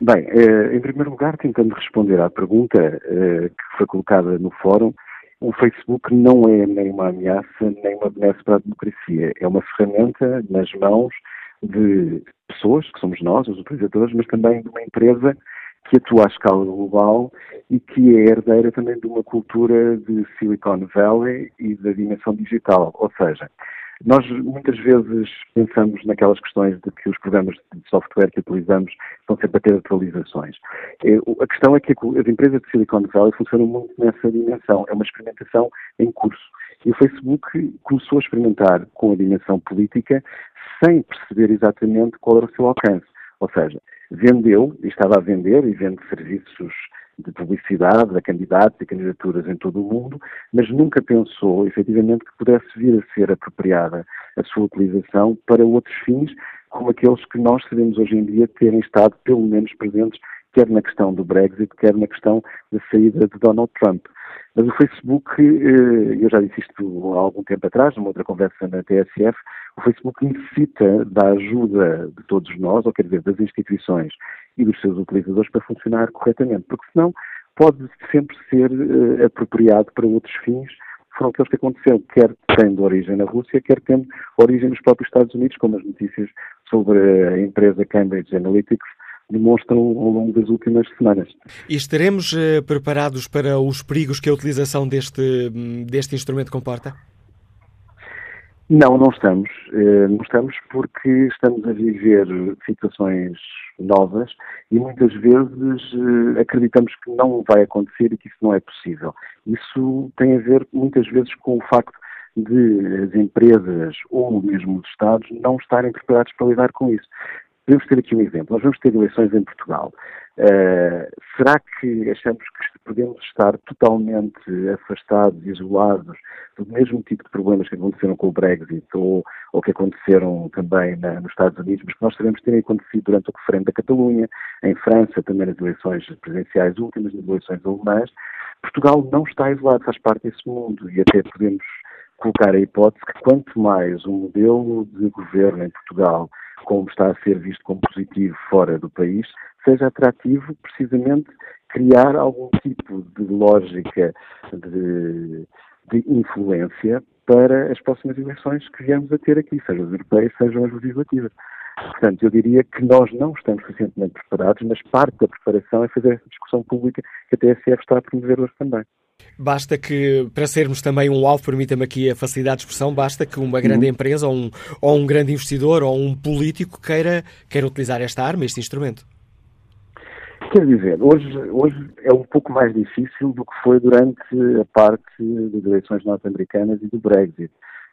Bem, eh, em primeiro lugar, tentando responder à pergunta eh, que foi colocada no fórum, o Facebook não é nem uma ameaça, nem uma benesse para a democracia. É uma ferramenta nas mãos de pessoas, que somos nós, os utilizadores, mas também de uma empresa que atua à escala global e que é herdeira também de uma cultura de Silicon Valley e da dimensão digital. Ou seja, nós muitas vezes pensamos naquelas questões de que os programas de software que utilizamos estão sempre a ter atualizações. É, a questão é que as empresas de Silicon Valley funcionam muito nessa dimensão. É uma experimentação em curso. E o Facebook começou a experimentar com a dimensão política sem perceber exatamente qual era o seu alcance. Ou seja, vendeu, e estava a vender, e vende serviços de publicidade a candidatos e candidaturas em todo o mundo, mas nunca pensou efetivamente que pudesse vir a ser apropriada a sua utilização para outros fins, como aqueles que nós sabemos hoje em dia terem estado pelo menos presentes, quer na questão do Brexit, quer na questão da saída de Donald Trump. Mas o Facebook, eh, eu já disse isto há algum tempo atrás, numa outra conversa na TSF, o Facebook necessita da ajuda de todos nós, ou quer dizer, das instituições e dos seus utilizadores para funcionar corretamente, porque senão pode sempre ser uh, apropriado para outros fins, foram aqueles que aconteceram, quer tendo origem na Rússia, quer tendo origem nos próprios Estados Unidos, como as notícias sobre a empresa Cambridge Analytics demonstram ao longo das últimas semanas. E estaremos uh, preparados para os perigos que a utilização deste, hum, deste instrumento comporta? Não, não estamos. Eh, não estamos porque estamos a viver situações novas e muitas vezes eh, acreditamos que não vai acontecer e que isso não é possível. Isso tem a ver muitas vezes com o facto de as empresas ou mesmo os Estados não estarem preparados para lidar com isso. Podemos ter aqui um exemplo. Nós vamos ter eleições em Portugal. Uh, será que achamos que podemos estar totalmente afastados, isolados do mesmo tipo de problemas que aconteceram com o Brexit ou, ou que aconteceram também na, nos Estados Unidos, mas que nós sabemos terem acontecido durante o referendo da Catalunha, em França, também nas eleições presidenciais últimas, nas eleições alemãs? Portugal não está isolado, faz parte desse mundo e até podemos colocar a hipótese que quanto mais um modelo de governo em Portugal como está a ser visto como positivo fora do país, seja atrativo precisamente criar algum tipo de lógica de, de influência para as próximas eleições que viemos a ter aqui, sejam as europeias, sejam as legislativas. Portanto, eu diria que nós não estamos suficientemente preparados, mas parte da preparação é fazer essa discussão pública que a TSF está a promover hoje também. Basta que, para sermos também um alvo, permita-me aqui a facilidade de expressão, basta que uma grande uhum. empresa ou um, ou um grande investidor ou um político queira, queira utilizar esta arma, este instrumento. Quer dizer, hoje, hoje é um pouco mais difícil do que foi durante a parte das eleições norte-americanas e do Brexit,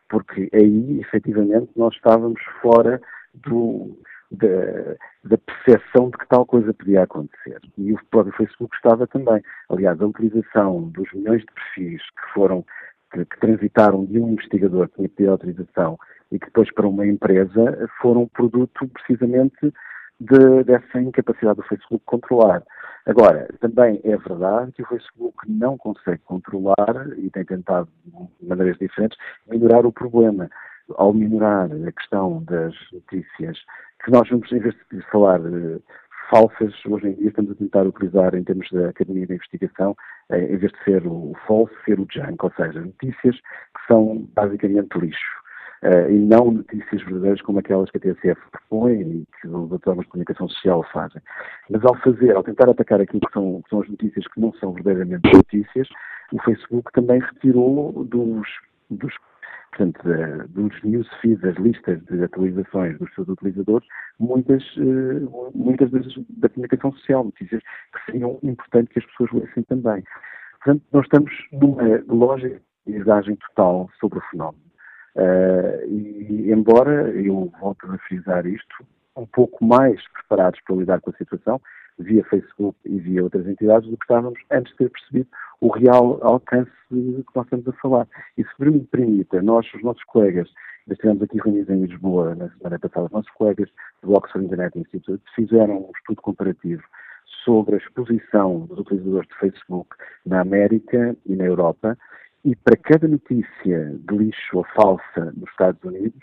porque aí, efetivamente, nós estávamos fora do, da, percepção de que tal coisa podia acontecer. E o próprio Facebook estava também. Aliás, a utilização dos milhões de perfis que foram, que, que transitaram de um investigador que tinha pedido autorização e que depois para uma empresa foram produto precisamente de, dessa incapacidade do Facebook controlar. Agora, também é verdade que o Facebook não consegue controlar e tem tentado de maneiras diferentes melhorar o problema ao minorar a questão das notícias, que nós vamos, em vez de falar uh, falsas, hoje em dia estamos a tentar utilizar em termos da Academia de Investigação, uh, em vez de ser o falso, ser o junk, ou seja, notícias que são basicamente lixo. Uh, e não notícias verdadeiras como aquelas que a TSF propõe e que os plataformas de comunicação social fazem. Mas ao fazer, ao tentar atacar aquilo que são, que são as notícias que não são verdadeiramente notícias, o Facebook também retirou dos, dos portanto, dos newsfeeds, as listas de atualizações dos seus utilizadores, muitas, muitas vezes da comunicação social, notícias que seriam importantes que as pessoas lessem também. Portanto, nós estamos numa lógica de visagem total sobre o fenómeno. Uh, e, embora eu volte a frisar isto, um pouco mais preparados para lidar com a situação, via Facebook e via outras entidades, do que estávamos antes de ter percebido o real alcance que nós estamos a falar. E se me permita, nós, os nossos colegas, nós estivemos aqui reunidos em Lisboa na semana passada, os nossos colegas do Oxford Internet Institute fizeram um estudo comparativo sobre a exposição dos utilizadores de Facebook na América e na Europa, e para cada notícia de lixo ou falsa nos Estados Unidos,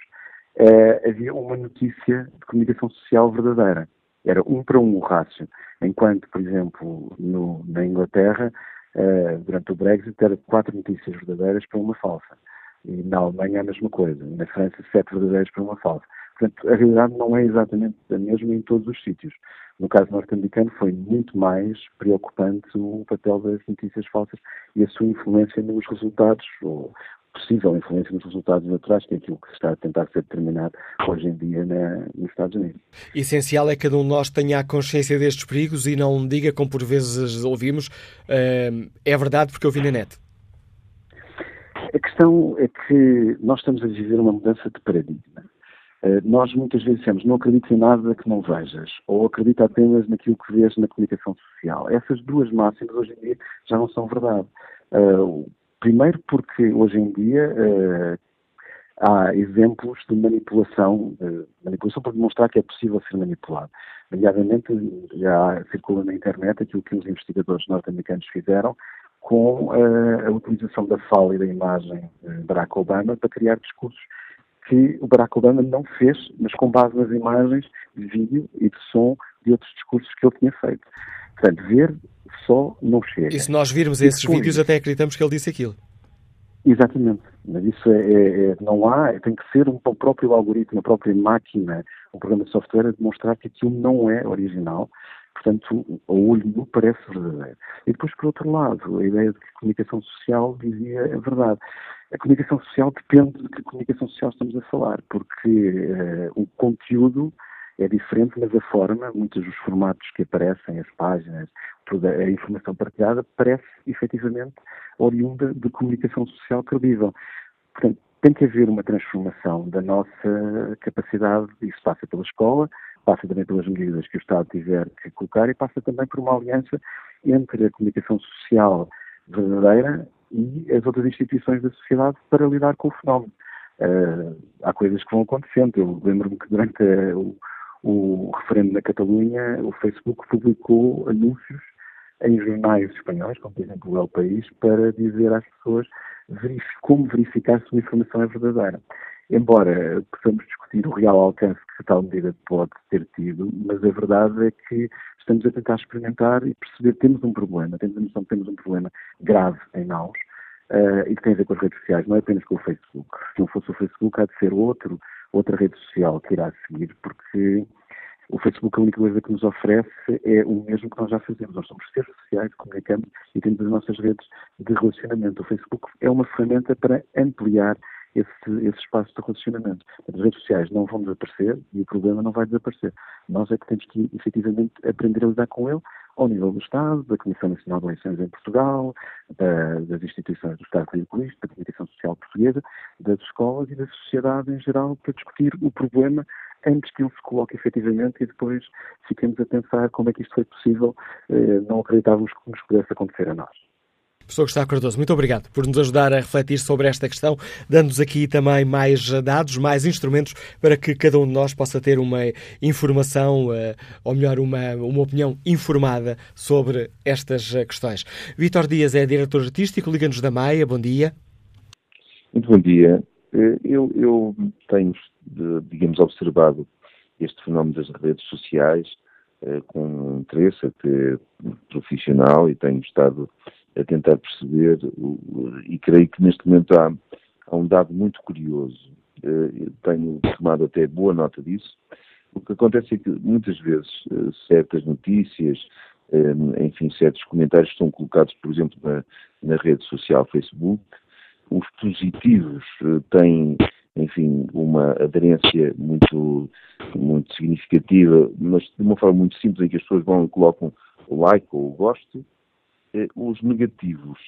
eh, havia uma notícia de comunicação social verdadeira. Era um para um o rácio. Enquanto, por exemplo, no, na Inglaterra, eh, durante o Brexit, era quatro notícias verdadeiras para uma falsa. E na Alemanha a mesma coisa. Na França, sete verdadeiras para uma falsa. Portanto, a realidade não é exatamente a mesma em todos os sítios. No caso norte-americano, foi muito mais preocupante o papel das notícias falsas e a sua influência nos resultados, ou possível influência nos resultados eleitorais, que é aquilo que está a tentar ser determinado hoje em dia na, nos Estados Unidos. Essencial é que cada um de nós tenha a consciência destes perigos e não diga, como por vezes ouvimos, uh, é verdade porque eu vi na net. A questão é que nós estamos a viver uma mudança de paradigma. Eh, nós muitas vezes dizemos não acredito em nada que não vejas, ou acredita apenas naquilo que vês na comunicação social. Essas duas máximas hoje em dia já não são verdade. Uh, primeiro porque hoje em dia uh, há exemplos de manipulação, manipulação para demonstrar que é possível ser manipulado. Nomeadamente, já circula na internet aquilo que os investigadores norte-americanos fizeram com uh, a utilização da fala e da imagem de Barack Obama para criar discursos que o Barack Obama não fez, mas com base nas imagens de vídeo e de som de outros discursos que ele tinha feito. Portanto, ver só não chega. E se nós virmos esses depois, vídeos, até acreditamos que ele disse aquilo. Exatamente. Mas isso é, é, é, não há, tem que ser um, um próprio algoritmo, a própria máquina, um programa de software a demonstrar que aquilo não é original. Portanto, o olho nu parece verdadeiro. E depois, por outro lado, a ideia de que a comunicação social dizia a verdade. A comunicação social depende de que comunicação social estamos a falar, porque uh, o conteúdo é diferente, mas a forma, muitos dos formatos que aparecem, as páginas, toda a informação partilhada, parece efetivamente oriunda de comunicação social credível. Portanto, tem que haver uma transformação da nossa capacidade, isso passa pela escola, passa também pelas medidas que o Estado tiver que colocar e passa também por uma aliança entre a comunicação social verdadeira e as outras instituições da sociedade para lidar com o fenómeno. Uh, há coisas que vão acontecendo. Eu lembro-me que durante o, o referendo na Catalunha, o Facebook publicou anúncios em jornais espanhóis, como por exemplo o El País, para dizer às pessoas como verificar se uma informação é verdadeira. Embora possamos discutir o real alcance que tal medida pode ter tido, mas a verdade é que estamos a tentar experimentar e perceber que temos um problema, temos a noção que temos um problema grave em nós uh, e que tem a ver com as redes sociais, não é apenas com o Facebook. Se não fosse o Facebook, há de ser outro, outra rede social que irá seguir, porque o Facebook a única coisa que nos oferece é o mesmo que nós já fazemos. Nós somos seres sociais, comunicamos e temos as nossas redes de relacionamento. O Facebook é uma ferramenta para ampliar esse, esse espaço de relacionamento. As redes sociais não vão desaparecer e o problema não vai desaparecer. Nós é que temos que efetivamente aprender a lidar com ele ao nível do Estado, da Comissão Nacional de Eleições em Portugal, da, das instituições do Estado Ridiculista, da Comunicação Social Portuguesa, das escolas e da sociedade em geral para discutir o problema antes que ele se coloque efetivamente e depois fiquemos a pensar como é que isto foi possível. Eh, não acreditávamos que nos pudesse acontecer a nós. Professor Gustavo Cardoso, muito obrigado por nos ajudar a refletir sobre esta questão, dando-nos aqui também mais dados, mais instrumentos para que cada um de nós possa ter uma informação, eh, ou melhor, uma, uma opinião informada sobre estas eh, questões. Vítor Dias é diretor artístico, Liga-nos da Maia, bom dia. Muito bom dia. Eh, eu, eu tenho, digamos, observado este fenómeno das redes sociais com interesse até profissional e tenho estado a tentar perceber, e creio que neste momento há, há um dado muito curioso, eh, tenho tomado até boa nota disso. O que acontece é que muitas vezes eh, certas notícias, eh, enfim, certos comentários são colocados, por exemplo, na, na rede social Facebook, os positivos têm, enfim, uma aderência muito, muito significativa, mas de uma forma muito simples, em que as pessoas vão e colocam o like ou o gosto. Os negativos,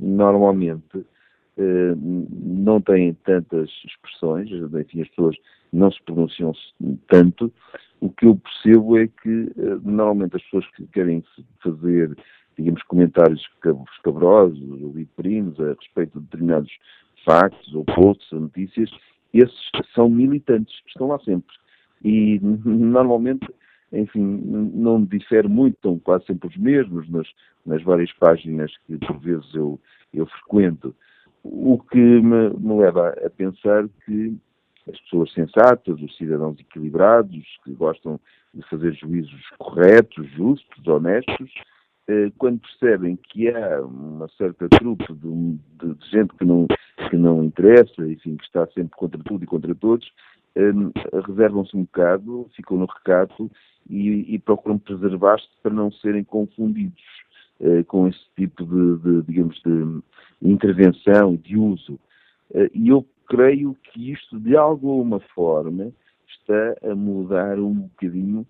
normalmente, não têm tantas expressões, enfim, as pessoas não se pronunciam tanto. O que eu percebo é que, normalmente, as pessoas que querem fazer digamos, comentários escabrosos ou viperinos a respeito de determinados factos ou posts ou notícias, esses são militantes, estão lá sempre. E normalmente, enfim, não difere muito, estão quase sempre os mesmos nas, nas várias páginas que por vezes eu, eu frequento. O que me, me leva a pensar que as pessoas sensatas, os cidadãos equilibrados, que gostam de fazer juízos corretos, justos, honestos, eh, quando percebem que há uma certa trupe de, de, de, gente que não, que não interessa, enfim, que está sempre contra tudo e contra todos, reservam-se um bocado, ficam no recato e, e procuram preservar-se para não serem confundidos eh, com esse tipo de, de, digamos, de intervenção, de uso. E eu creio que isto, de alguma forma, está a mudar um bocadinho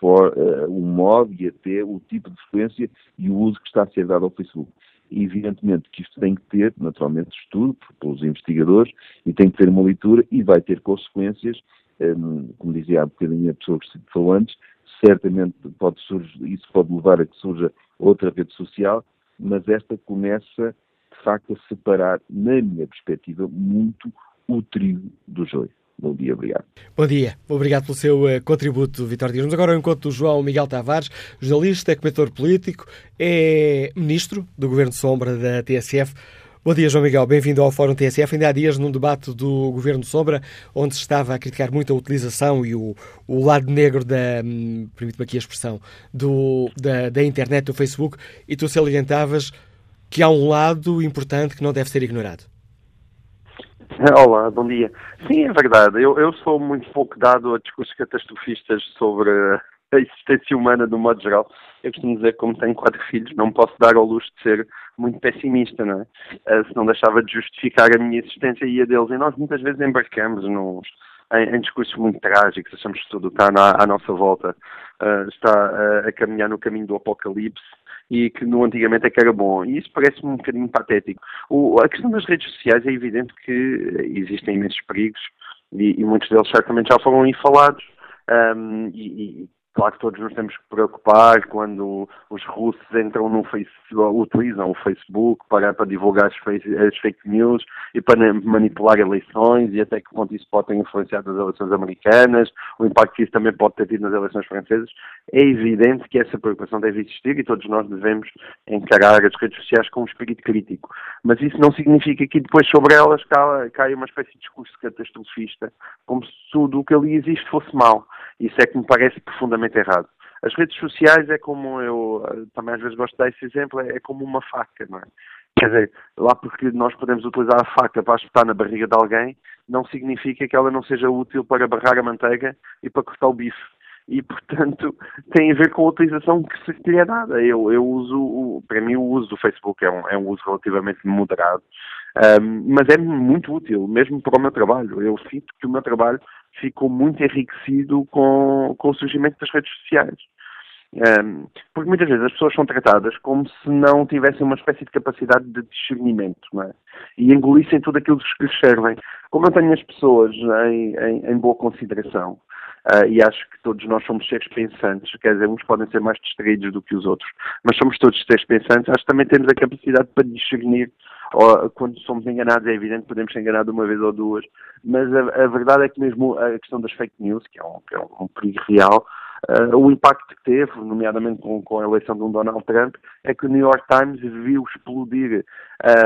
for, uh, o modo e até o tipo de frequência e o uso que está a ser dado ao Facebook. Evidentemente, que isto tem que ter, naturalmente, estudo pelos investigadores e tem que ter uma leitura e vai ter consequências, um, ehm, como dizia há bocadinho a pessoa que falou antes, certamente pode surgir, isso pode levar a que surja outra rede social, mas esta começa, de facto, a separar, na minha perspectiva, muito o trigo do joio. Bom dia, obrigado. Bom dia, obrigado pelo seu uh, contributo, Vitor Dias. Vamos agora ao encontro do João Miguel Tavares, jornalista, comentador político, é ministro do Governo Sombra da TSF. Bom dia, João Miguel, bem-vindo ao Fórum TSF. Ainda há dias, num debate do Governo Sombra, onde se estava a criticar muito a utilização e o, o lado negro da, hum, permite-me aqui a expressão, do, da, da internet, do Facebook, e tu salientavas que há um lado importante que não deve ser ignorado. Olá, bom dia. Sim, é verdade. Eu, eu sou muito pouco dado a discursos catastrofistas sobre a existência humana do modo geral. Eu costumo dizer que, como tenho quatro filhos, não posso dar ao luxo de ser muito pessimista, não é? Uh, se não deixava de justificar a minha existência e a deles. E nós muitas vezes embarcamos nos, em, em discursos muito trágicos, achamos que tudo está na, à nossa volta, uh, está uh, a caminhar no caminho do apocalipse e que no antigamente é que era bom. E isso parece-me um bocadinho patético. O, a questão das redes sociais é evidente que existem imensos perigos e, e muitos deles certamente já foram aí falados. Um, e, Claro que todos nos temos que preocupar quando os russos entram no Facebook, utilizam o Facebook para, para divulgar as as fake, news e para manipular eleições e até que ponto isso pode ter influenciado as eleições americanas, o impacto que isso também pode ter tido nas eleições francesas. É evidente que essa preocupação deve existir e todos nós devemos encarar as redes sociais com um espírito crítico. Mas isso não significa que depois sobre elas caia uma espécie de discurso catastrofista, como se tudo o que ali existe fosse mau. Isso é que me parece profundamente errado. As redes sociais é como eu eh, também às vezes gosto de dar esse exemplo, é, é como uma faca, não é? Quer dizer, lá porque nós podemos utilizar a faca para espetar na barriga de alguém, não significa que ela não seja útil para barrar a manteiga e para cortar o bife. E, portanto, tem a ver com a utilização que se lhe é dada. Eu, eu uso, para mim, o uso do Facebook é um, é um uso relativamente moderado, um, mas é muito útil, mesmo para o meu trabalho. Eu sinto que o meu trabalho ficou muito enriquecido com, com o surgimento das redes sociais. Um, porque muitas vezes as pessoas são tratadas como se não tivessem uma espécie de capacidade de discernimento é? e engolissem tudo aquilo que lhes servem. Como eu tenho as pessoas em, em, em boa consideração uh, e acho que todos nós somos seres pensantes, quer dizer, uns podem ser mais distraídos do que os outros, mas somos todos seres pensantes, acho que também temos a capacidade para discernir ou, quando somos enganados, é evidente podemos ser enganados uma vez ou duas, mas a, a, verdade é que mesmo a questão das fake news, que é um, que é um perigo real, uh, o impacto que teve, nomeadamente com, com, a eleição de um Donald Trump, é que o New York Times viu explodir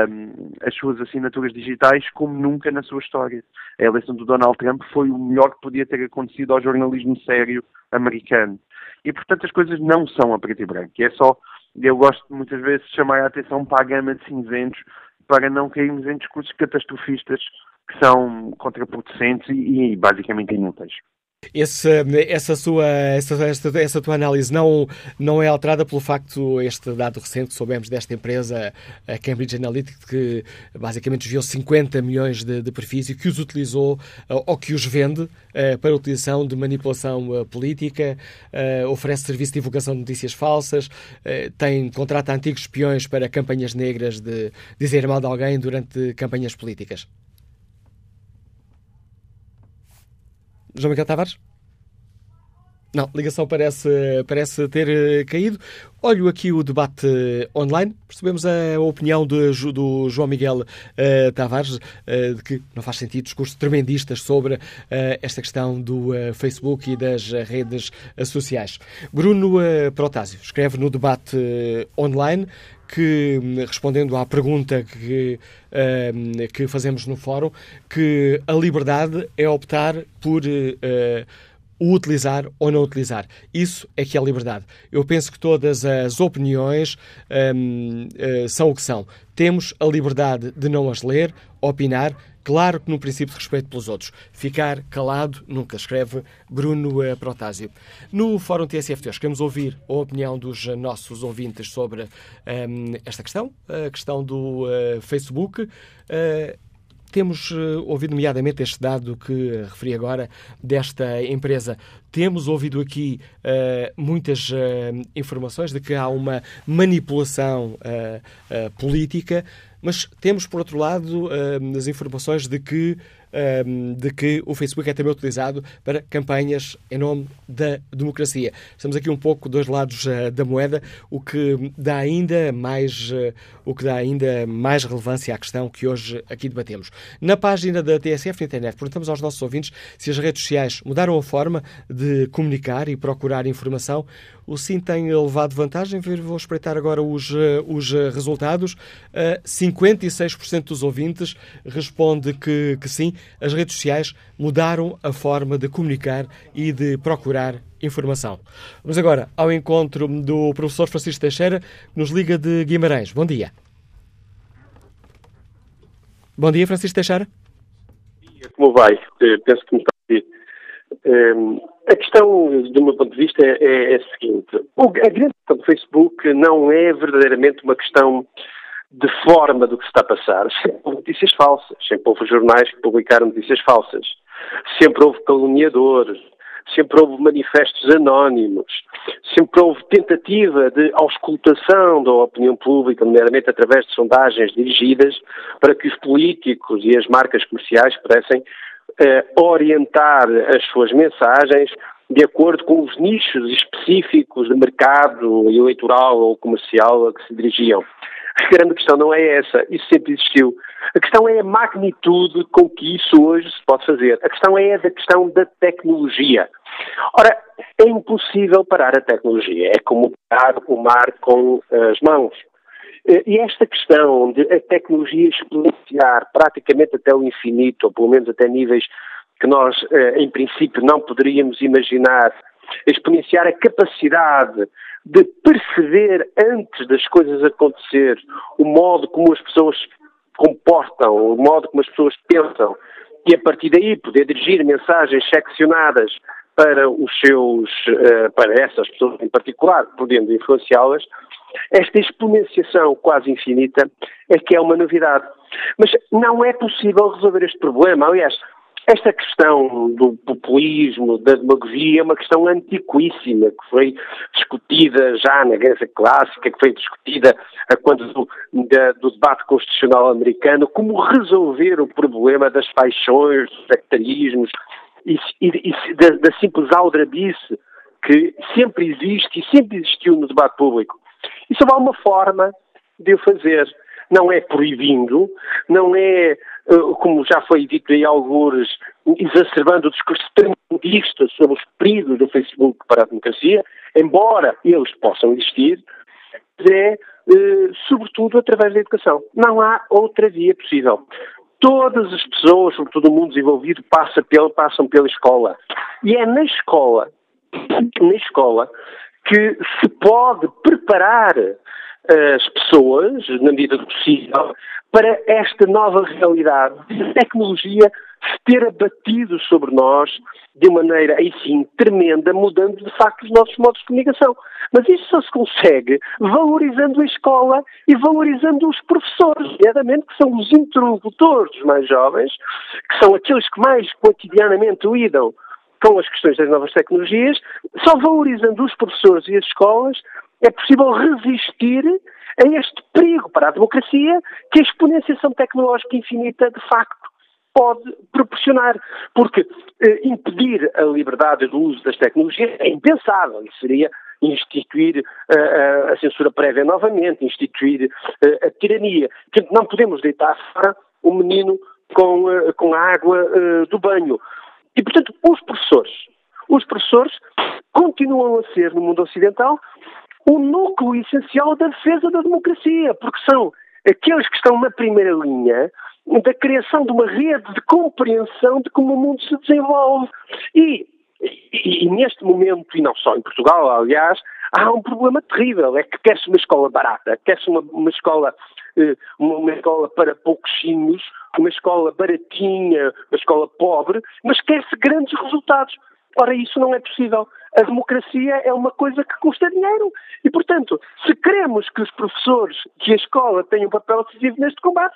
um, as suas assinaturas digitais como nunca na sua história. A eleição do Donald Trump foi o melhor que podia ter acontecido ao jornalismo sério americano. E, portanto, as coisas não são a preto e branco. É só, eu gosto muitas vezes de chamar a atenção para a gama de cinzentos para não cairmos em discursos catastrofistas que são contraproducentes e, e basicamente inúteis. Esse, essa, sua, essa, essa, essa, tua análise não, não é alterada pelo facto, este dado recente que soubemos desta empresa, a Cambridge Analytica, que basicamente desviou 50 milhões de, de perfis e que os utilizou ou que os vende uh, para utilização de manipulação uh, política, oferece serviço de divulgação de notícias falsas, tem, contrata antigos espiões para campanhas negras de dizer mal de alguém durante campanhas políticas. João Miguel Tavares? Não, ligação parece, parece ter eh, caído. Olho aqui o debate online. Percebemos a opinião de, do João Miguel uh, Tavares, uh, de que não faz sentido discursos tremendistas sobre uh, esta questão do Facebook e das redes sociais. Bruno Protásio escreve no debate online que, respondendo à pergunta que, uh, que fazemos no fórum, que a liberdade é optar por uh, o utilizar ou não utilizar. Isso é que é liberdade. Eu penso que todas as opiniões um, uh, são o que são. Temos a liberdade de não as ler, opinar, Claro que no princípio de respeito pelos outros. Ficar calado nunca, escreve Bruno eh, Protásio. No Fórum TSFT, queremos ouvir a opinião dos nossos ouvintes sobre um, ehm, esta questão, a questão do uh, Facebook. Uh, temos uh, ouvido, nomeadamente, este dado que referi agora desta empresa. Temos ouvido aqui uh, muitas informações de que há uma manipulação política mas temos, por outro lado, as informações de que de que o Facebook é também utilizado para campanhas em nome da democracia. Estamos aqui um pouco dois lados eh, da moeda, o que dá ainda mais eh, o que dá ainda mais relevância à questão que hoje aqui debatemos. Na página da TSF na internet, perguntamos aos nossos ouvintes se as redes sociais mudaram a forma de comunicar e procurar informação. O sim tem levado vantagem. Vou espreitar agora os, eh, os resultados. 56% dos ouvintes responde que, que sim as redes sociais mudaram a forma de comunicar e de procurar informação. Vamos agora ao encontro do professor Francisco Teixeira, que nos liga de Guimarães. Bom dia. Bom dia, Francisco Teixeira. Como vai? Eh, penso que me está a. A questão, do meu ponto de vista, é, é a seguinte. A grande questão do Facebook não é verdadeiramente uma questão de forma do que se está a passar. Sempre houve notícias falsas, sempre houve jornais que publicaram notícias falsas, sempre houve caluniadores, sempre houve manifestos anónimos, sempre houve tentativa de auscultação da opinião pública, nomeadamente através de sondagens dirigidas para que os políticos e as marcas comerciais pudessem orientar as suas mensagens de acordo com os nichos específicos de mercado eleitoral ou comercial a que se dirigiam. A grande questão não é essa, isso sempre existiu. A questão é a magnitude com que isso hoje se pode fazer. A questão é a da questão da tecnologia. Ora, é impossível parar a tecnologia, é como parar o mar com as mãos. E esta questão de a tecnologia exponenciar praticamente até o infinito, ou pelo menos até níveis que nós, eh, em princípio, não poderíamos imaginar, exponenciar a capacidade de perceber antes das coisas acontecer o modo como as pessoas comportam, o modo como as pessoas pensam e a partir daí poder dirigir mensagens seccionadas para os seus, eh, para essas pessoas em particular, podendo influenciá-las, esta exponenciação quase infinita é que é uma novidade. Mas não é possível resolver este problema. Aliás, esta questão do populismo, da demagogia, é uma questão antiquíssima, que foi discutida já na Grécia Clássica, que foi discutida quando do, da, do debate constitucional americano, como resolver o problema das paixões, dos sectarismos e, e, e da, da simples aldrabice que sempre existe e sempre existiu no debate público. Isso há uma forma de o fazer. Não é proibindo, não é eh, como já foi dito em alguns, exacerbando o discurso tremendista sobre os perigos do Facebook para a democracia, embora eles possam existir, é, eh, sobretudo, através da educação. Não há outra via possível. Todas as pessoas, sobretudo o mundo desenvolvido, passa pela, passam pela escola. E é na escola, na escola, que se pode preparar as pessoas, na medida do possível, para esta nova realidade de tecnologia se ter abatido sobre nós de maneira, sim, tremenda, mudando de facto os nossos modos de comunicação. Mas isso só se consegue valorizando a escola e valorizando os professores, nomeadamente que são os interlocutores mais jovens, que são aqueles que mais cotidianamente lidam com as questões das novas tecnologias, só valorizando os professores e as escolas é possível resistir a este perigo para a democracia que a exponenciação tecnológica infinita, de facto, pode proporcionar. Porque eh, impedir a liberdade do uso das tecnologias é impensável. Isso seria instituir uh, a censura prévia novamente, instituir uh, a tirania. Que não podemos deitar fora o menino com, uh, com a água do banho. E, portanto, os professores, os professores continuam a ser, no mundo ocidental, o núcleo essencial da defesa da democracia, porque são aqueles que estão na primeira linha da criação de uma rede de compreensão de como o mundo se desenvolve. E, e, e neste momento, e não só em Portugal, aliás, há um problema terrível, é que quer-se uma escola barata, quer-se uma, uma escola uma escola para pouquinhos, uma escola baratinha, uma escola pobre, mas quer-se grandes resultados. Ora, isso não é possível. A democracia é uma coisa que custa dinheiro. E, portanto, se queremos que os professores, que a escola tenham um papel decisivo neste combate,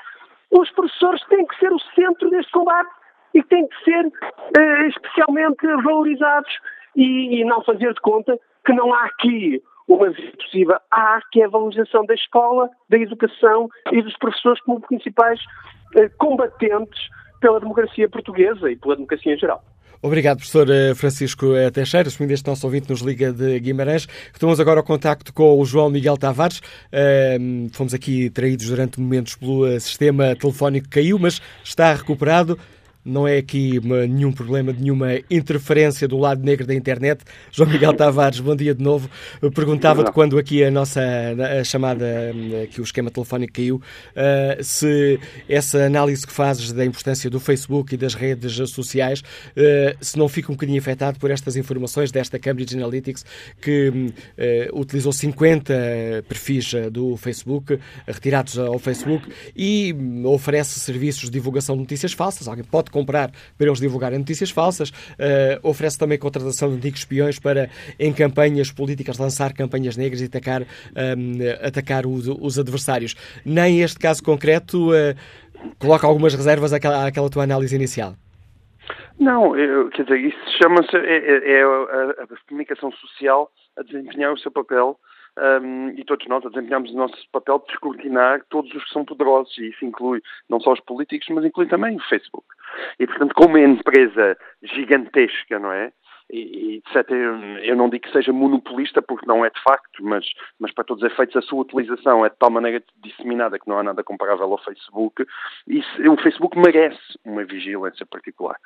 os professores têm que ser o centro deste combate e têm que ser uh, especialmente valorizados e, e, não fazer de conta que não há aqui uma via possível. Há que é a valorização da escola, da educação e dos professores como principais uh, combatentes pela democracia portuguesa e pela democracia em geral. Obrigado, professor eh, Francisco eh, Teixeira. Assumindo este nosso ouvinte nos Liga de Guimarães. Estamos agora ao contacto com o João Miguel Tavares. fomos aqui traídos durante momentos pelo eh, sistema telefónico que caiu, mas está recuperado não é aqui uma, nenhum problema de nenhuma interferência do lado negro da internet. João Miguel Tavares, bom dia de novo. Perguntava-te quando aqui a nossa a chamada, que o esquema telefónico caiu, uh, se essa análise que fazes da importância do Facebook e das redes sociais, uh, se não fica um bocadinho afetado por estas informações desta Cambridge Analytics que uh, utilizou 50 perfis do Facebook, retirados ao Facebook, e oferece serviços de divulgação de notícias falsas. Alguém pode comprar para eles divulgarem notícias falsas, uh, oferece também contratação de antigos espiões para, em campanhas políticas, lançar campanhas negras e atacar, ehm, atacar os, os, adversários. Nem este caso concreto uh, coloca algumas reservas àquela, àquela tua análise inicial. Não, eu, quer dizer, isso chama-se é, é, é a, a, comunicação social a desempenhar o seu papel um, e todos nós desempenhamos o nosso papel de escrutinar todos os que são poderosos, e isso inclui não só os políticos, mas inclui também o Facebook. E, portanto, como uma empresa gigantesca, não é? e, etc. Eu não digo que seja monopolista, porque não é de facto, mas, mas para todos os efeitos a sua utilização é de tal maneira disseminada que não há nada comparável ao Facebook, e o Facebook merece uma vigilância particular.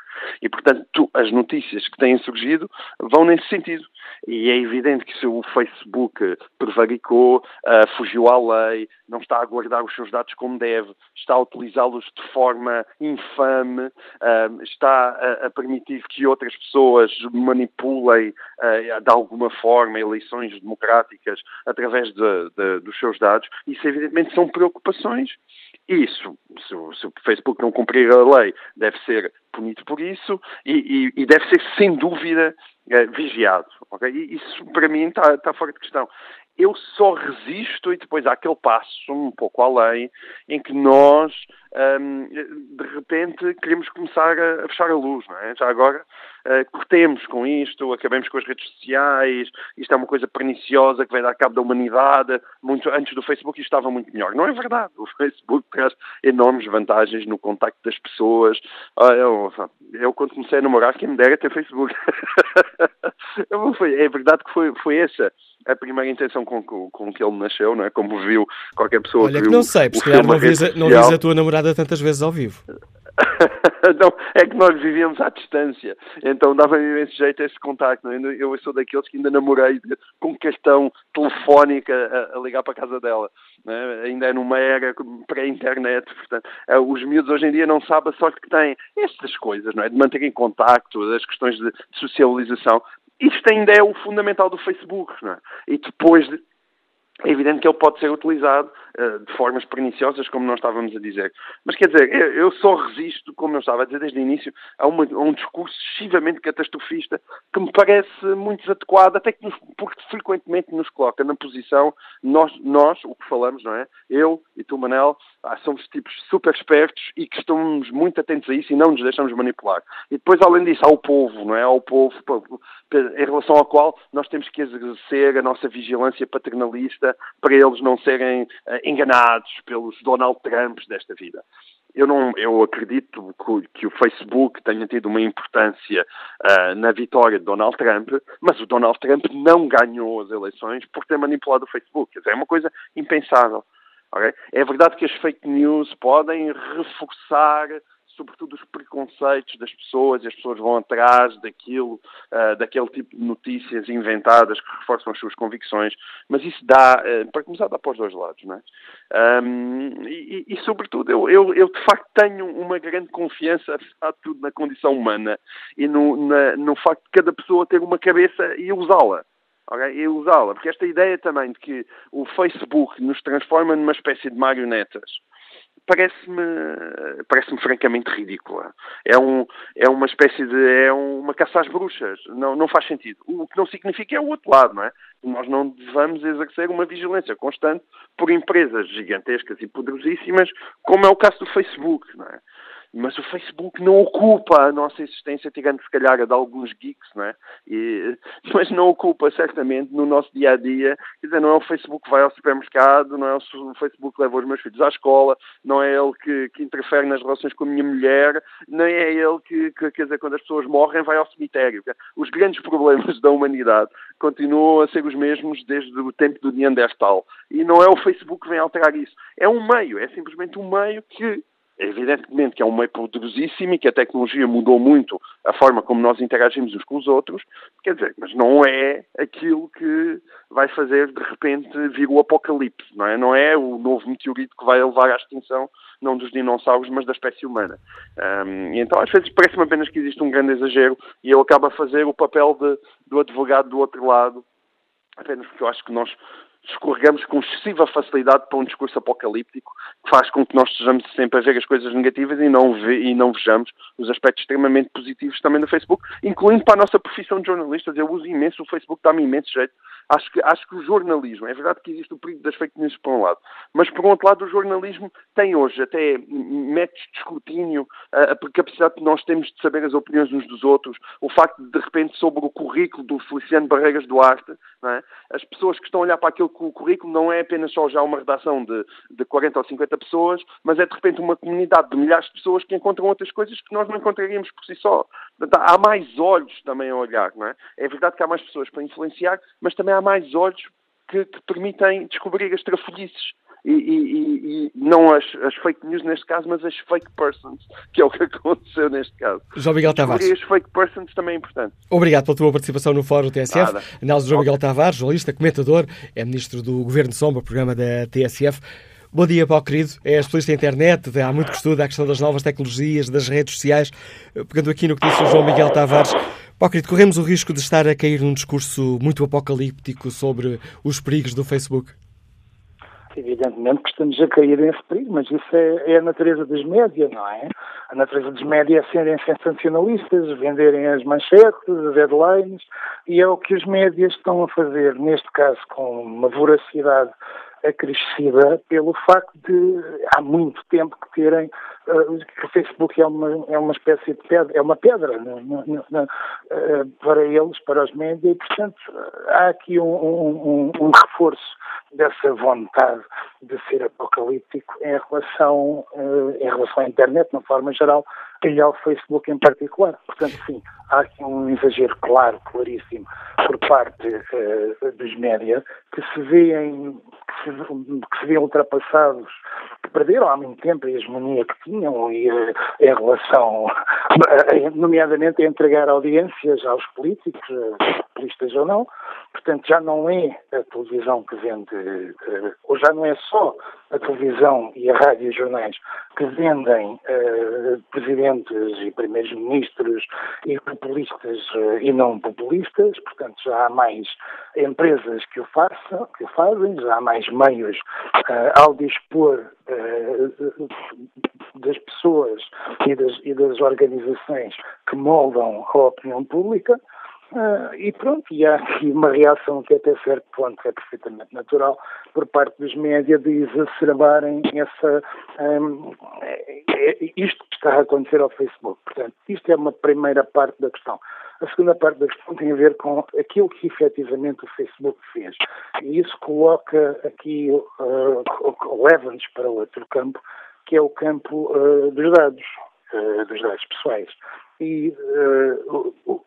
E, portanto, as notícias que têm surgido vão nesse sentido. E é evidente que se o Facebook prevaricou, uh, fugiu à lei, não está a guardar os seus dados como deve, está a utilizá-los de forma infame, uh, está a, permitir que outras pessoas manipulem uh, de alguma forma eleições democráticas através de, de, dos seus dados, isso evidentemente são preocupações. Isso, se o, se o, Facebook não cumprir a lei, deve ser punido por isso e, e, e deve ser, sem dúvida, vigiado. Okay? Isso, para mim, está tá fora de questão eu só resisto e depois há aquele passo um pouco além em que nós um, de repente queremos começar a, a, fechar a luz, não é? Já agora uh, cortemos com isto, acabemos com as redes sociais, isto é uma coisa perniciosa que vai dar cabo da humanidade, muito antes do Facebook isto estava muito melhor. Não é verdade, o Facebook traz enormes vantagens no contacto das pessoas. Uh, eu, eu, quando comecei a namorar, quem me dera ter Facebook. é verdade que foi, foi essa a primeira intenção com, com, com, que ele nasceu, não é? Como viu qualquer pessoa Olha que, que não sei, porque não vis, não vis a tua namorada tantas vezes ao vivo. não, é que nós vivíamos à distância, então dava-me imenso jeito esse contacto. É? Eu sou daqueles que ainda namorei com questão telefónica a, a ligar para a casa dela. É? Ainda é numa era pré-internet, portanto, é, os miúdos hoje em dia não sabem a sorte que têm. Essas coisas, não é? De manter em contacto, as questões de socialização, isto ainda é o fundamental do Facebook, não é? E depois de, é evidente que ele pode ser utilizado uh, de formas perniciosas, como nós estávamos a dizer. Mas quer dizer, eu, só resisto, como eu estava a dizer desde o início, a, uma, a, um discurso excessivamente catastrofista que me parece muito desadequado, até que nos, porque frequentemente nos coloca na posição, nós, nós, o que falamos, não é? Eu e tu, Manel, ah, somos tipos super espertos e que estamos muito atentos a isso e não nos deixamos manipular. E depois, além disso, há o povo, não é? Há o povo em relação ao qual nós temos que exercer a nossa vigilância paternalista para eles não serem uh, enganados pelos Donald Trumps desta vida. Eu, não, eu acredito que, que, o Facebook tenha tido uma importância uh, na vitória de Donald Trump, mas o Donald Trump não ganhou as eleições por ter manipulado o Facebook. é uma coisa impensável. Okay? É verdade que as fake news podem reforçar sobretudo os preconceitos das pessoas e as pessoas vão atrás daquilo, uh, daquele tipo de notícias inventadas que reforçam as suas convicções, mas isso dá, uh, para começar, dá para os dois lados, não é? Um, e, e, sobretudo, eu, eu, eu, de facto tenho uma grande confiança, de tudo, na condição humana e no, na, no facto de cada pessoa ter uma cabeça e usá-la. Okay? E usá-la, porque esta ideia também de que o Facebook nos transforma numa espécie de marionetas parece-me parece-me francamente ridícula. É, um, é uma espécie de. é uma caça às bruxas. Não, não faz sentido. O que não significa é o outro lado, não é? Nós não devemos exercer uma vigilância constante por empresas gigantescas e poderosíssimas, como é o caso do Facebook, não é? Mas o Facebook não ocupa a nossa existência, tirando se calhar a de alguns geeks, não é? E, mas não ocupa certamente no nosso dia a dia. Quer dizer, não é o Facebook que vai ao supermercado, não é o Facebook que leva os meus filhos à escola, não é ele que, que interfere nas relações com a minha mulher, nem é ele que, que, quer dizer, quando as pessoas morrem, vai ao cemitério. Os grandes problemas da humanidade continuam a ser os mesmos desde o tempo do Neandertal. E não é o Facebook que vem alterar isso. É um meio, é simplesmente um meio que evidentemente que é um meio poderosíssimo e que a tecnologia mudou muito a forma como nós interagimos uns com os outros, quer dizer, mas não é aquilo que vai fazer de repente vir o apocalipse, não é? Não é o novo meteorito que vai levar à extinção, não dos dinossauros, mas da espécie humana. Um, então às vezes parece-me apenas que existe um grande exagero e eu acabo a fazer o papel de, do advogado do outro lado, apenas porque eu acho que nós escorregamos com excessiva facilidade para um discurso apocalíptico que faz com que nós estejamos sempre a ver as coisas negativas e não, ve, e não vejamos os aspectos extremamente positivos também do Facebook, incluindo para a nossa profissão de jornalistas. Eu uso imenso o Facebook, dá-me imenso jeito. Acho que, acho que o jornalismo, é verdade que existe o perigo das fake news por um lado, mas por outro lado o jornalismo tem hoje até métodos de escrutínio, a, a capacidade que nós temos de saber as opiniões uns dos outros, o facto de de repente sobre o currículo do Feliciano Barreiras Duarte, é? as pessoas que estão a olhar para aquilo que o currículo não é apenas só já uma redação de, de 40 ou 50 pessoas, mas é de repente uma comunidade de milhares de pessoas que encontram outras coisas que nós não encontraríamos por si só. Há mais olhos também a olhar, não é? É verdade que há mais pessoas para influenciar, mas também há mais olhos que, que permitem descobrir as trafolhices e, e, e, não as, as, fake news neste caso, mas as fake persons, que é o que aconteceu neste caso. João Miguel Tavares. E as fake persons também é importante. Obrigado pela tua participação no Fórum TSF. Análise de João Miguel Tavares, jornalista, comentador, é ministro do Governo de Sombra, programa da TSF. Bom dia, Paulo querido. É especialista em internet, há muito que estuda a questão das novas tecnologias, das redes sociais. Pegando aqui no que disse o João Miguel Tavares, Paulo querido, corremos o risco de estar a cair num discurso muito apocalíptico sobre os perigos do Facebook? Evidentemente que estamos a cair nesse perigo, mas isso é, é, a natureza dos médias, não é? A natureza dos médias é serem sensacionalistas, venderem as manchetes, as headlines, e é o que os médias estão a fazer, neste caso com uma voracidade acrescida pelo facto de há muito tempo que terem uh, que o Facebook é uma, é uma espécie de pedra, é uma pedra uh, para eles, para os médias, e portanto há aqui um, um, um reforço dessa vontade de ser apocalíptico em relação, uh, em relação à internet, de uma forma geral, e ao Facebook em particular. Portanto, sim, há aqui um exagero claro, claríssimo, por parte uh, dos média, que se veem, que se, veem ultrapassados, que perderam há muito tempo a hegemonia que tinham e uh, em relação, nomeadamente, a entregar audiências aos políticos, populistas ou não. Portanto, já não é a televisão que vende, ou já não é só a televisão e a rádio e jornais que vendem uh, presidentes e primeiros-ministros e populistas uh, e não populistas. Portanto, já há mais empresas que o façam, que o fazem, já há mais meios ao dispor das pessoas e das, e das organizações que moldam a opinião pública. Uh, e pronto, e há aqui uma reação que até certo ponto é perfeitamente natural por parte dos médias de exacerbarem essa, um, é, é, isto que está a acontecer ao Facebook. Portanto, isto é uma primeira parte da questão. A segunda parte da questão tem a ver com aquilo que efetivamente o Facebook fez. E isso coloca aqui, uh, leva-nos para outro campo, que é o campo uh, dos dados, dos dados pessoais. E uh,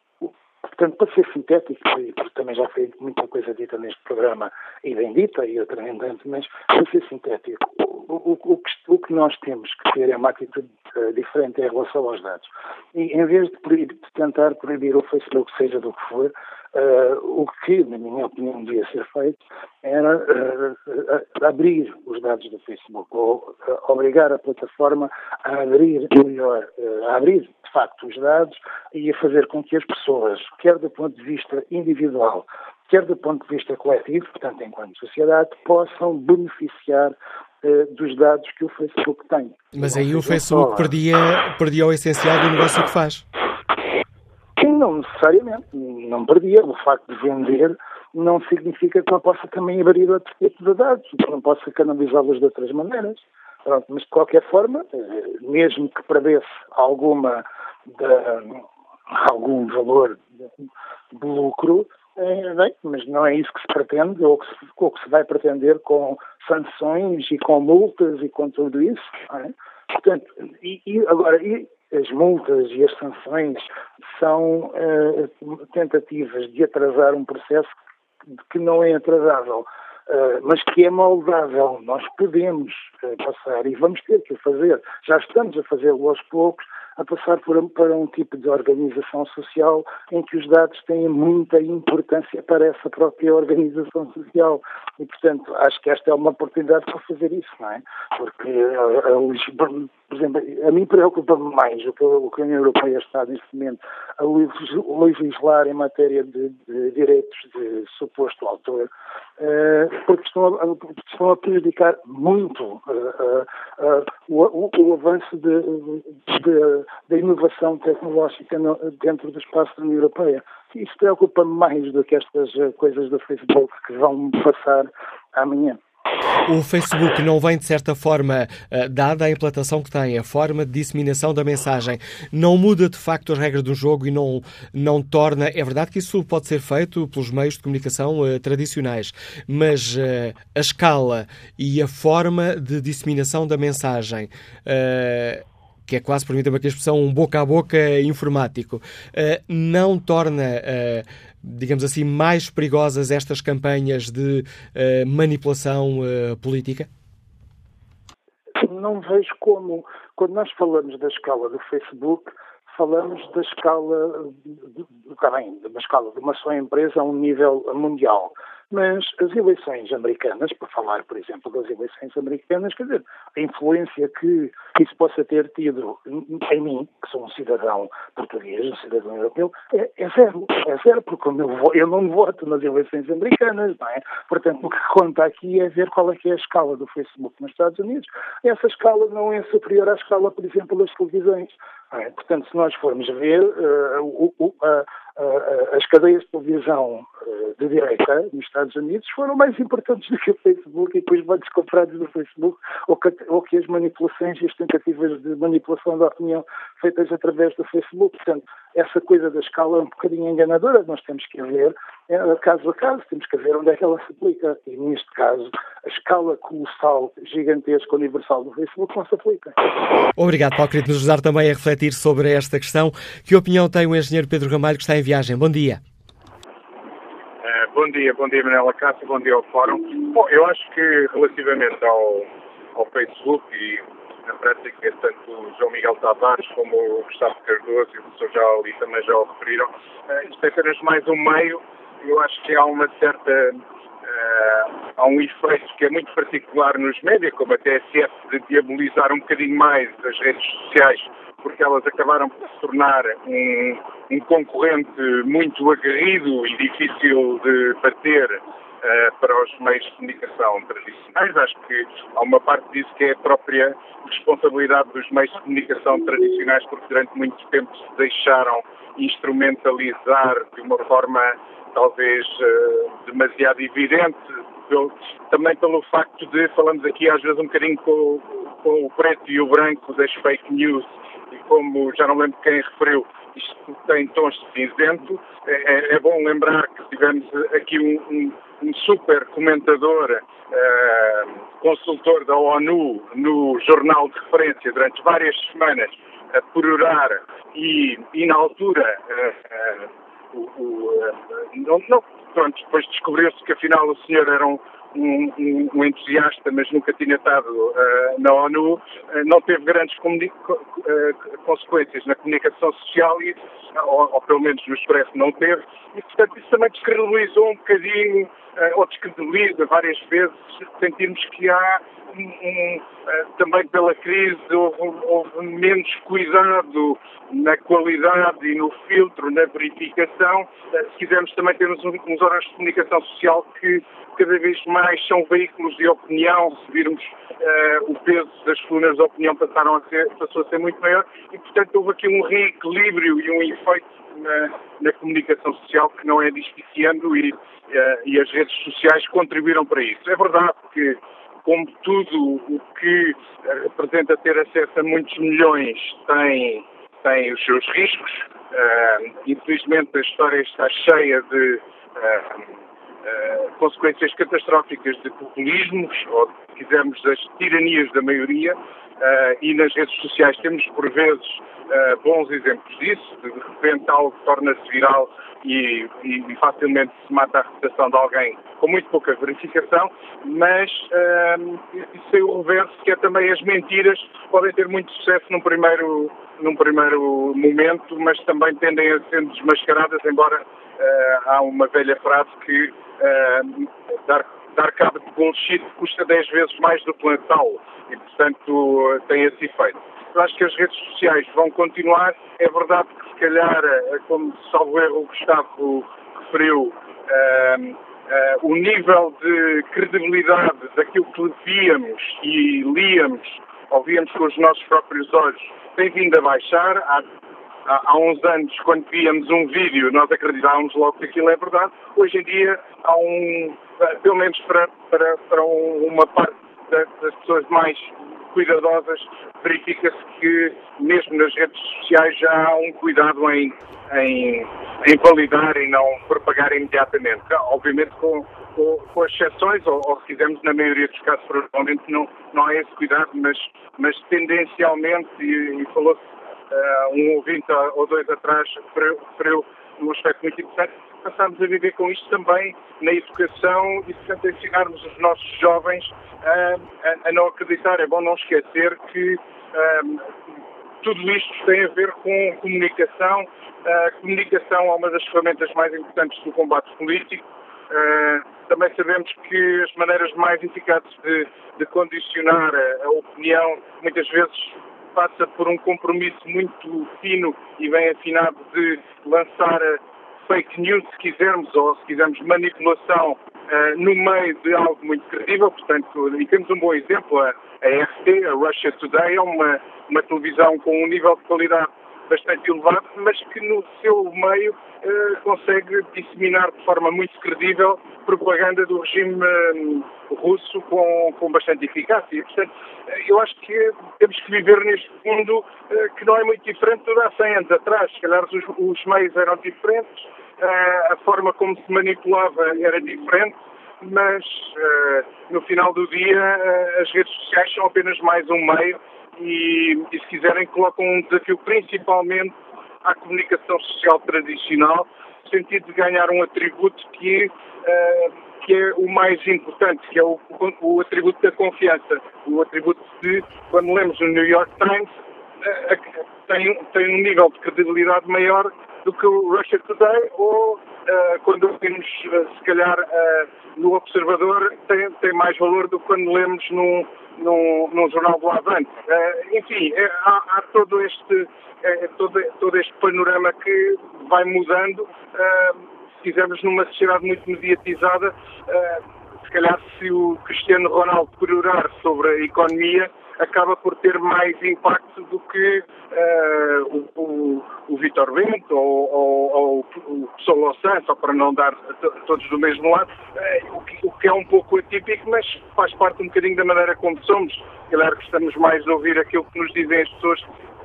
Portanto, para ser sintético, e também já foi muita coisa dita neste programa, e bem dita, e outra tanto, mas para ser sintético, o, o, o, que, o, que, nós temos que ter é uma atitude uh, diferente em relação aos dados. E em vez de, proibir, de tentar proibir o Facebook, seja do que for, Uh, o que, na minha opinião, devia ser feito era uh, abrir os dados do Facebook, ou uh, obrigar a plataforma a abrir melhor, a abrir de facto os dados e a fazer com que as pessoas, quer do ponto de vista individual, quer do ponto de vista coletivo, portanto, enquanto sociedade, possam beneficiar dos dados que o Facebook tem. Mas aí o Facebook perdia, perdia o essencial do negócio que faz. Não necessariamente. Não perdia. O facto de vender não significa que não possa também abrir outro tipo de dados, que não possa canalizá-los de outras maneiras. Pronto, mas de qualquer forma, mesmo que perdesse alguma de, algum valor de, de lucro, é, bem, mas não é isso que se pretende ou que se, ou que se vai pretender com sanções e com multas e com tudo isso. É? Portanto, e, e agora, e, as multas e as sanções são uh, tentativas de atrasar um processo que não é atrasável, uh, mas que é moldável. Nós podemos uh, passar e vamos ter que o fazer. Já estamos a fazê-lo aos poucos, a passar por, para um tipo de organização social em que os dados têm muita importância para essa própria organização social. E, portanto, acho que esta é uma oportunidade para fazer isso, não é? Porque, a, por exemplo, a mim preocupa-me mais o que, o a União Europeia está, neste momento, a legislar em matéria de, de direitos de suposto autor, uh, porque estão a, estão a prejudicar muito uh, uh, o, o, avanço de, de da inovação tecnológica no, dentro do espaço da União Europeia. Isso preocupa-me mais do que estas eh, coisas do Facebook que vão passar amanhã. O Facebook não vem, de certa forma, eh, dada a implantação que tem, a forma de disseminação da mensagem, não muda de facto as regras do jogo e não, não torna. É verdade que isso pode ser feito pelos meios de comunicação uh, tradicionais, mas uh, a escala e a forma de disseminação da mensagem. Uh, que é quase, permita-me aqui a expressão, um boca a boca informático, uh, não torna, uh, digamos assim, mais perigosas estas campanhas de uh, manipulação política? Não vejo como. Quando nós falamos da escala do Facebook, falamos da escala, está bem, de uma escala de uma só empresa a um nível mundial. Mas as eleições americanas, para falar, por exemplo, das eleições americanas, quer dizer, a influência que isso possa ter tido em mim, que sou um cidadão português, um cidadão europeu, é, é zero. É zero, porque eu, não voto nas eleições americanas, não é? Portanto, o que conta aqui é ver qual é que é a escala do Facebook nos Estados Unidos. Essa escala não é superior à escala, por exemplo, das televisões. É? Portanto, se nós formos ver, uh, uh, uh, as cadeias de televisão de direita nos Estados Unidos foram mais importantes do que o Facebook e que os bancos comprados do Facebook ou que, ou que as manipulações e as tentativas de manipulação da opinião feitas através do Facebook. Portanto, essa coisa da escala é um bocadinho enganadora. Nós temos que ver, é, caso a caso, temos que ver onde é que ela se aplica. E neste caso, a escala colossal, gigantesca, universal do Facebook não se aplica. Obrigado, Paulo. Queria nos ajudar também a refletir sobre esta questão. Que opinião tem o engenheiro Pedro Ramalho, que está em viagem? Bom dia. Uh, bom dia, bom dia, Manela Cássio, bom dia ao Fórum. Bom, eu acho que relativamente ao, ao Facebook e na prática, tanto o João Miguel Tavares como o Gustavo Cardoso e o professor já ali também já o referiram, uh, isto é apenas mais um meio. Eu acho que há uma certa Uh, há um efeito que é muito particular nos médias, como a TSF, de diabolizar um bocadinho mais as redes sociais, porque elas acabaram por se tornar um, um concorrente muito aguerrido e difícil de bater uh, para os meios de comunicação tradicionais. Acho que há uma parte disso que é a própria responsabilidade dos meios de comunicação tradicionais, porque durante muito tempo se deixaram instrumentalizar de uma forma talvez uh, demasiado evidente, pelo, também pelo facto de, falamos aqui às vezes um bocadinho com, com, o preto e o branco das fake news, e como já não lembro quem referiu, isto tem tons de cinzento. É, é, é bom lembrar que tivemos aqui um, um, um super comentador, uh, consultor da ONU, no jornal de referência durante várias semanas, a perorar e, e na altura. Uh, uh, o, não, não, pronto, depois descobriu-se que afinal o senhor era um, um, um entusiasta, mas nunca tinha estado na ONU, não teve grandes consequências na comunicação social, e, ou, ou, pelo menos no Expresso não teve, e portanto isso também descredibilizou um bocadinho, ou descredibiliza várias vezes, sentirmos que há um, um, também pela crise houve, houve, menos cuidado na qualidade e no filtro, na verificação. Se quisermos também ter uns, órgãos de comunicação social que cada vez mais são veículos de opinião, se virmos uh, o peso das colunas de opinião passaram a ser, passou a ser muito maior e, portanto, houve aqui um reequilíbrio e um efeito na, na comunicação social que não é despiciando e, uh, e as redes sociais contribuíram para isso. É verdade que como tudo o que representa ter acesso a muitos milhões tem, tem os seus riscos. Uh, infelizmente a história está cheia de uh, uh, consequências catastróficas de populismos, ou se quisermos das tiranias da maioria, e nas redes sociais temos por vezes bons exemplos disso, de, repente algo torna-se viral e, e, facilmente se mata a reputação de alguém com muito pouca verificação, mas uh, isso tem o reverso, que é também as mentiras podem ter muito sucesso num primeiro, num primeiro momento, mas também tendem a ser desmascaradas, embora uh, há uma velha frase que uh, dar, dar cabo de bullshit custa 10 vezes mais do que lançá-lo, e portanto tem esse efeito. Eu acho que as redes sociais vão continuar. É verdade que, se calhar, eh, como salvo erro o Gustavo referiu, uh, uh, o nível de credibilidade daquilo que víamos e líamos, ouvíamos com os nossos próprios olhos, tem vindo a baixar. Há, há, uns anos, quando víamos um vídeo, nós acreditávamos logo que aquilo é verdade. Hoje em dia, há um, pelo menos para, para, para uma parte das pessoas mais cuidadosas, verifica-se que mesmo nas redes sociais já há um cuidado em, em, em validar e não propagar imediatamente. Obviamente com, com, com exceções, ou, ou se quisermos, na maioria dos casos, provavelmente não, não há esse cuidado, mas, mas tendencialmente, e, e falou-se uh, um ouvinte ou dois atrás, referiu um aspecto muito importante, passarmos a viver com isto também na educação e, portanto, ensinarmos os nossos jovens a, a, a não acreditar. É bom não esquecer que um, tudo isto tem a ver com comunicação. A comunicação é uma das ferramentas mais importantes do combate político. Uh, também sabemos que as maneiras mais eficazes de, de condicionar a, a, opinião muitas vezes passa por um compromisso muito fino e bem afinado de lançar fake news, se quisermos, ou se quisermos manipulação uh, no meio de algo muito credível. Portanto, e temos um bom exemplo, a, a RT, a Russia Today, é uma, uma televisão com um nível de qualidade bastante elevado, mas que no seu meio uh, consegue disseminar de forma muito credível propaganda do regime uh, russo com, com bastante eficácia. portanto, eu acho que temos que viver neste mundo uh, que não é muito diferente de há 100 anos atrás. Se calhar os, os meios eram diferentes, a forma como se manipulava era diferente, mas no final do dia as redes sociais são apenas mais um meio e, e, se quiserem, colocam um desafio principalmente à comunicação social tradicional, no sentido de ganhar um atributo que, uh, que é o mais importante, que é o, o, atributo da confiança, o atributo de, quando lemos o New York Times, uh, tem, tem um nível de credibilidade maior do que o Russia Today ou uh, quando ouvimos, uh, se calhar, uh, no Observador, tem, tem mais valor do que quando lemos num, num, num jornal do Avante. enfim, é, há, há, todo este, é, todo, todo este panorama que vai mudando. se quisermos numa sociedade muito mediatizada, se calhar se o Cristiano Ronaldo perorar sobre a economia, acaba por ter mais impacto do que uh, o, o, o Vitor Bento ou, ou, ou o Solo Santos, para não dar todos do mesmo lado, uh, o, que, o, que, é um pouco atípico, mas faz parte um bocadinho da maneira como somos. Claro que estamos mais a ouvir aquilo que nos dizem as pessoas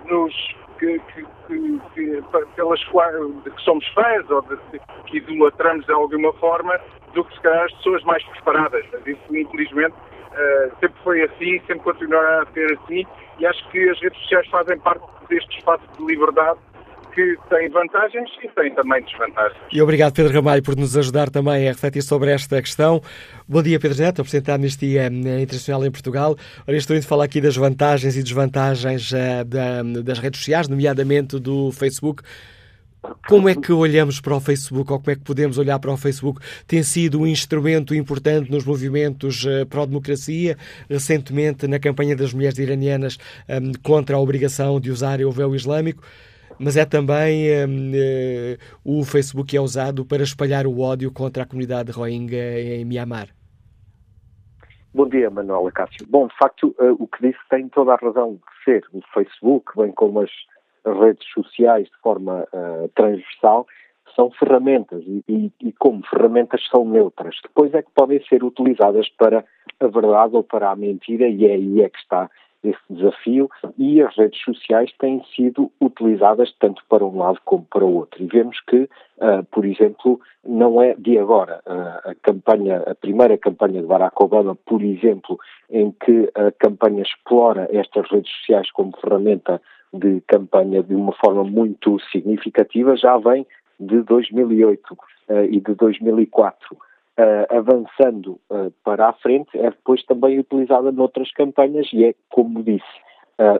nos, que, que, que, pelas que somos fãs ou de, que idolatramos de alguma forma do que se calhar as pessoas mais preparadas. Mas isso, infelizmente, uh, sempre foi assim, sempre continuará a ser assim, e acho que as redes sociais fazem parte deste espaço de liberdade que tem vantagens e tem também desvantagens. E obrigado, Pedro Ramalho, por nos ajudar também a refletir sobre esta questão. Bom dia, Pedro Neto, Presidente da Amnistia eh, Internacional em Portugal. Ora, estou indo falar aqui das vantagens e desvantagens uh, da, das redes sociais, nomeadamente do Facebook. Como é que olhamos para o Facebook, ou como é que podemos olhar para o Facebook? Tem sido um instrumento importante nos movimentos uh, pró-democracia, recentemente na campanha das mulheres iranianas um, contra a obrigação de usar o véu islâmico, mas é também um, uh, eh, o Facebook é usado para espalhar o ódio contra a comunidade Rohingya em Myanmar. Bom dia, Manuela Cássio. Bom, de facto, uh, o que disse tem toda a razão de ser. O Facebook, bem como as redes sociais de forma uh, transversal, são ferramentas e, e, e, como ferramentas são neutras. Depois é que podem ser utilizadas para a verdade ou para a mentira e é aí é que está esse desafio e as redes sociais têm sido utilizadas tanto para um lado como para o outro. E vemos que, uh, por exemplo, não é de agora uh, a campanha, a primeira campanha de Barack Obama, por exemplo, em que a campanha explora estas redes sociais como ferramenta de campanha de uma forma muito significativa já vem de 2008 uh, e de 2004. Uh, eh, avançando uh, para a frente, é depois também utilizada noutras campanhas e é, como disse,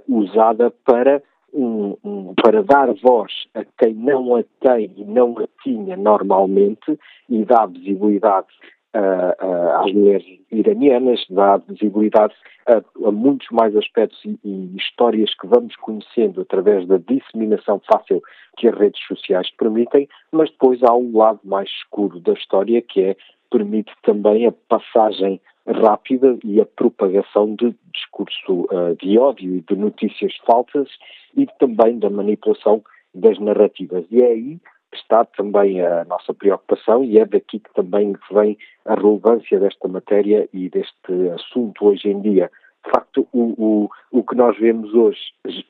usada para, um, um, para dar voz a quem não a tem e não a tinha normalmente e dá visibilidade às mulheres iranianas, dá visibilidade a, a, muitos mais aspectos e, e, histórias que vamos conhecendo através da disseminação fácil que as redes sociais permitem, mas depois há um lado mais escuro da história que é permite também a passagem rápida e a propagação de discurso uh, de ódio e de notícias falsas e também da manipulação das narrativas. E é aí está também a nossa preocupação e é daqui que também vem a relevância desta matéria e deste assunto hoje em dia. De facto, o, o, o que nós vemos hoje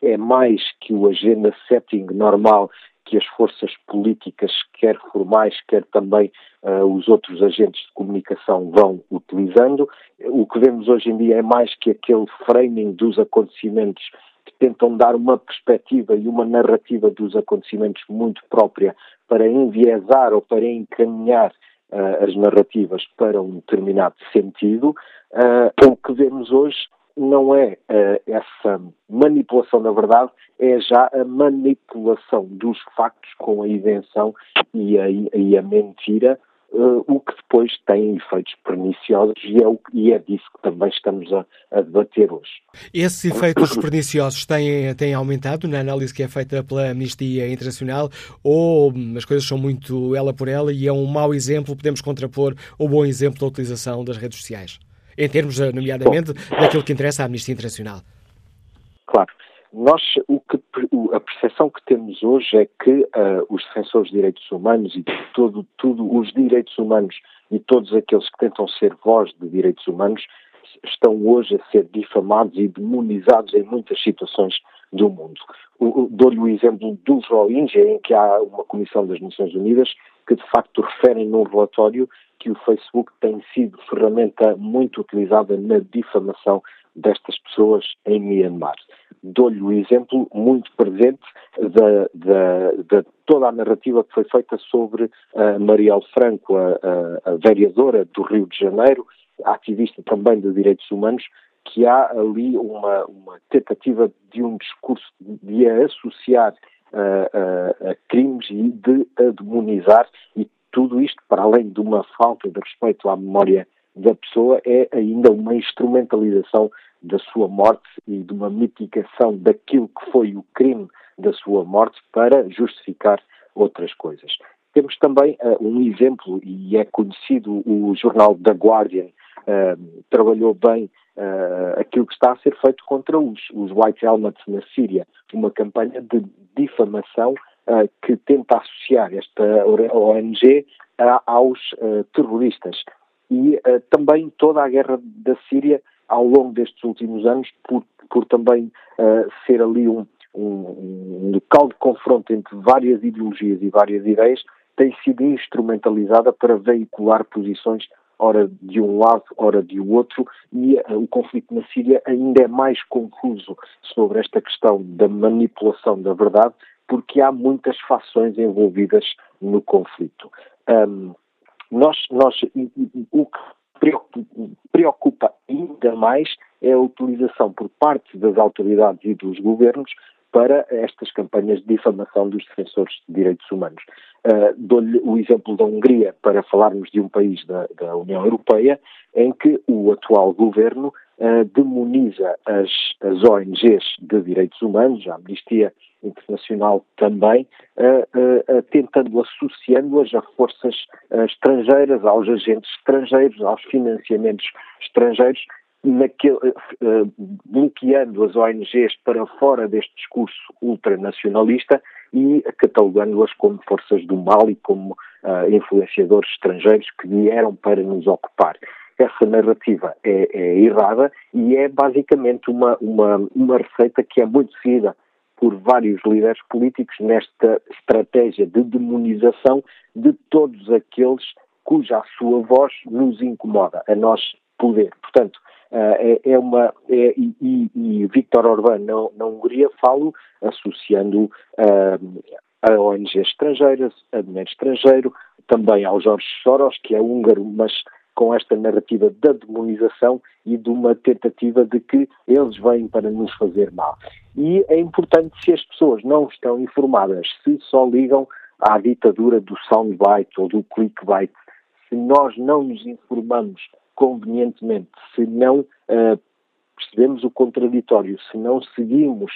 é mais que o agenda setting normal que as forças políticas, quer formais, quer também uh, os outros agentes de comunicação vão utilizando. O que vemos hoje em dia é mais que aquele framing dos acontecimentos que tentam dar uma perspectiva e uma narrativa dos acontecimentos muito própria para enviesar ou para encaminhar uh, as narrativas para um determinado sentido. Uh, o que vemos hoje não é uh, essa manipulação da verdade, é já a manipulação dos factos com a invenção e a, e a mentira uh, o que depois tem efeitos perniciosos e é, o, e é disso que também estamos a, a debater hoje. Esses efeitos perniciosos têm, têm aumentado na análise que é feita pela Amnistia Internacional ou as coisas são muito ela por ela e é um mau exemplo, podemos contrapor o bom exemplo da utilização das redes sociais? Em termos, eh, nomeadamente, Bom, daquilo que interessa à Amnistia Internacional. Claro. Nós, o que, a percepção que temos hoje é que uh, os defensores de direitos humanos e todo, tudo os direitos humanos e todos aqueles que tentam ser voz de direitos humanos estão hoje a ser difamados e demonizados em muitas situações do mundo. Dou-lhe o exemplo dos Rohingya, em que há uma comissão das Nações Unidas que de facto referem num relatório que o Facebook tem sido ferramenta muito utilizada na difamação destas pessoas em Myanmar. Dou-lhe o exemplo muito presente de toda a narrativa que foi feita sobre a Marielle Franco, a, a, a vereadora do Rio de Janeiro, ativista também de direitos humanos, que há ali uma, uma tentativa de um discurso de a associar a, a crimes e de a demonizar e tudo isto, para além de uma falta de respeito à memória da pessoa, é ainda uma instrumentalização da sua morte e de uma mitigação daquilo que foi o crime da sua morte para justificar outras coisas. Temos também uh, um exemplo, e é conhecido, o jornal The Guardian uh, trabalhou bem uh, aquilo que está a ser feito contra os, os White Helmets na Síria, uma campanha de difamação que tenta associar esta ONG aos terroristas. E também toda a guerra da Síria, ao longo destes últimos anos, por, por também ser ali um, um, um local de confronto entre várias ideologias e várias ideias, tem sido instrumentalizada para veicular posições ora de um lado, ora de outro, e uh, o conflito na Síria ainda é mais confuso sobre esta questão da manipulação da verdade, porque há muitas fações envolvidas no conflito. Um, nós, nós, o que preocupa ainda mais é a utilização por parte das autoridades e dos governos para estas campanhas de difamação dos defensores de direitos humanos. Uh, Dou-lhe o exemplo da Hungria para falarmos de um país da, da União Europeia em que o atual governo uh, demoniza as, as, ONGs de direitos humanos, a Amnistia Internacional também, uh, tentando associando-as a forças estrangeiras, aos agentes estrangeiros, aos financiamentos estrangeiros, naquele, uh, bloqueando as ONGs para fora deste discurso ultranacionalista e catalogando-as como forças do mal e como uh, influenciadores estrangeiros que vieram para nos ocupar. Essa narrativa é, é errada e é basicamente uma, uma, uma receita que é muito seguida por vários líderes políticos nesta estratégia de demonização de todos aqueles cuja sua voz nos incomoda, a nós poder. Portanto, é, é, uma. É, e, e Viktor Orbán na, na Hungria falo associando uh, a ONGs estrangeiras, a dinheiro estrangeiro, também ao Jorge Soros, que é húngaro, mas com esta narrativa da demonização e de uma tentativa de que eles vêm para nos fazer mal. E é importante, se as pessoas não estão informadas, se só ligam à ditadura do soundbite ou do clickbait, se nós não nos informamos convenientemente, se não uh, percebemos o contraditório, se não seguimos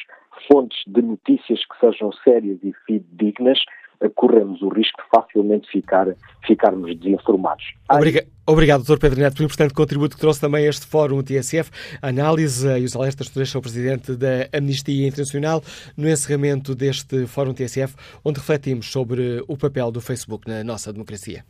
fontes de notícias que sejam sérias e fidedignas, uh, corremos o risco de facilmente ficar, ficarmos desinformados. Obriga Obrigado, Dr. Pedro Neto, pelo importante contributo que trouxe também a este fórum TSF, a análise e os alertas que deixa o Presidente da Amnistia Internacional no encerramento deste fórum TSF, onde refletimos sobre o papel do Facebook na nossa democracia.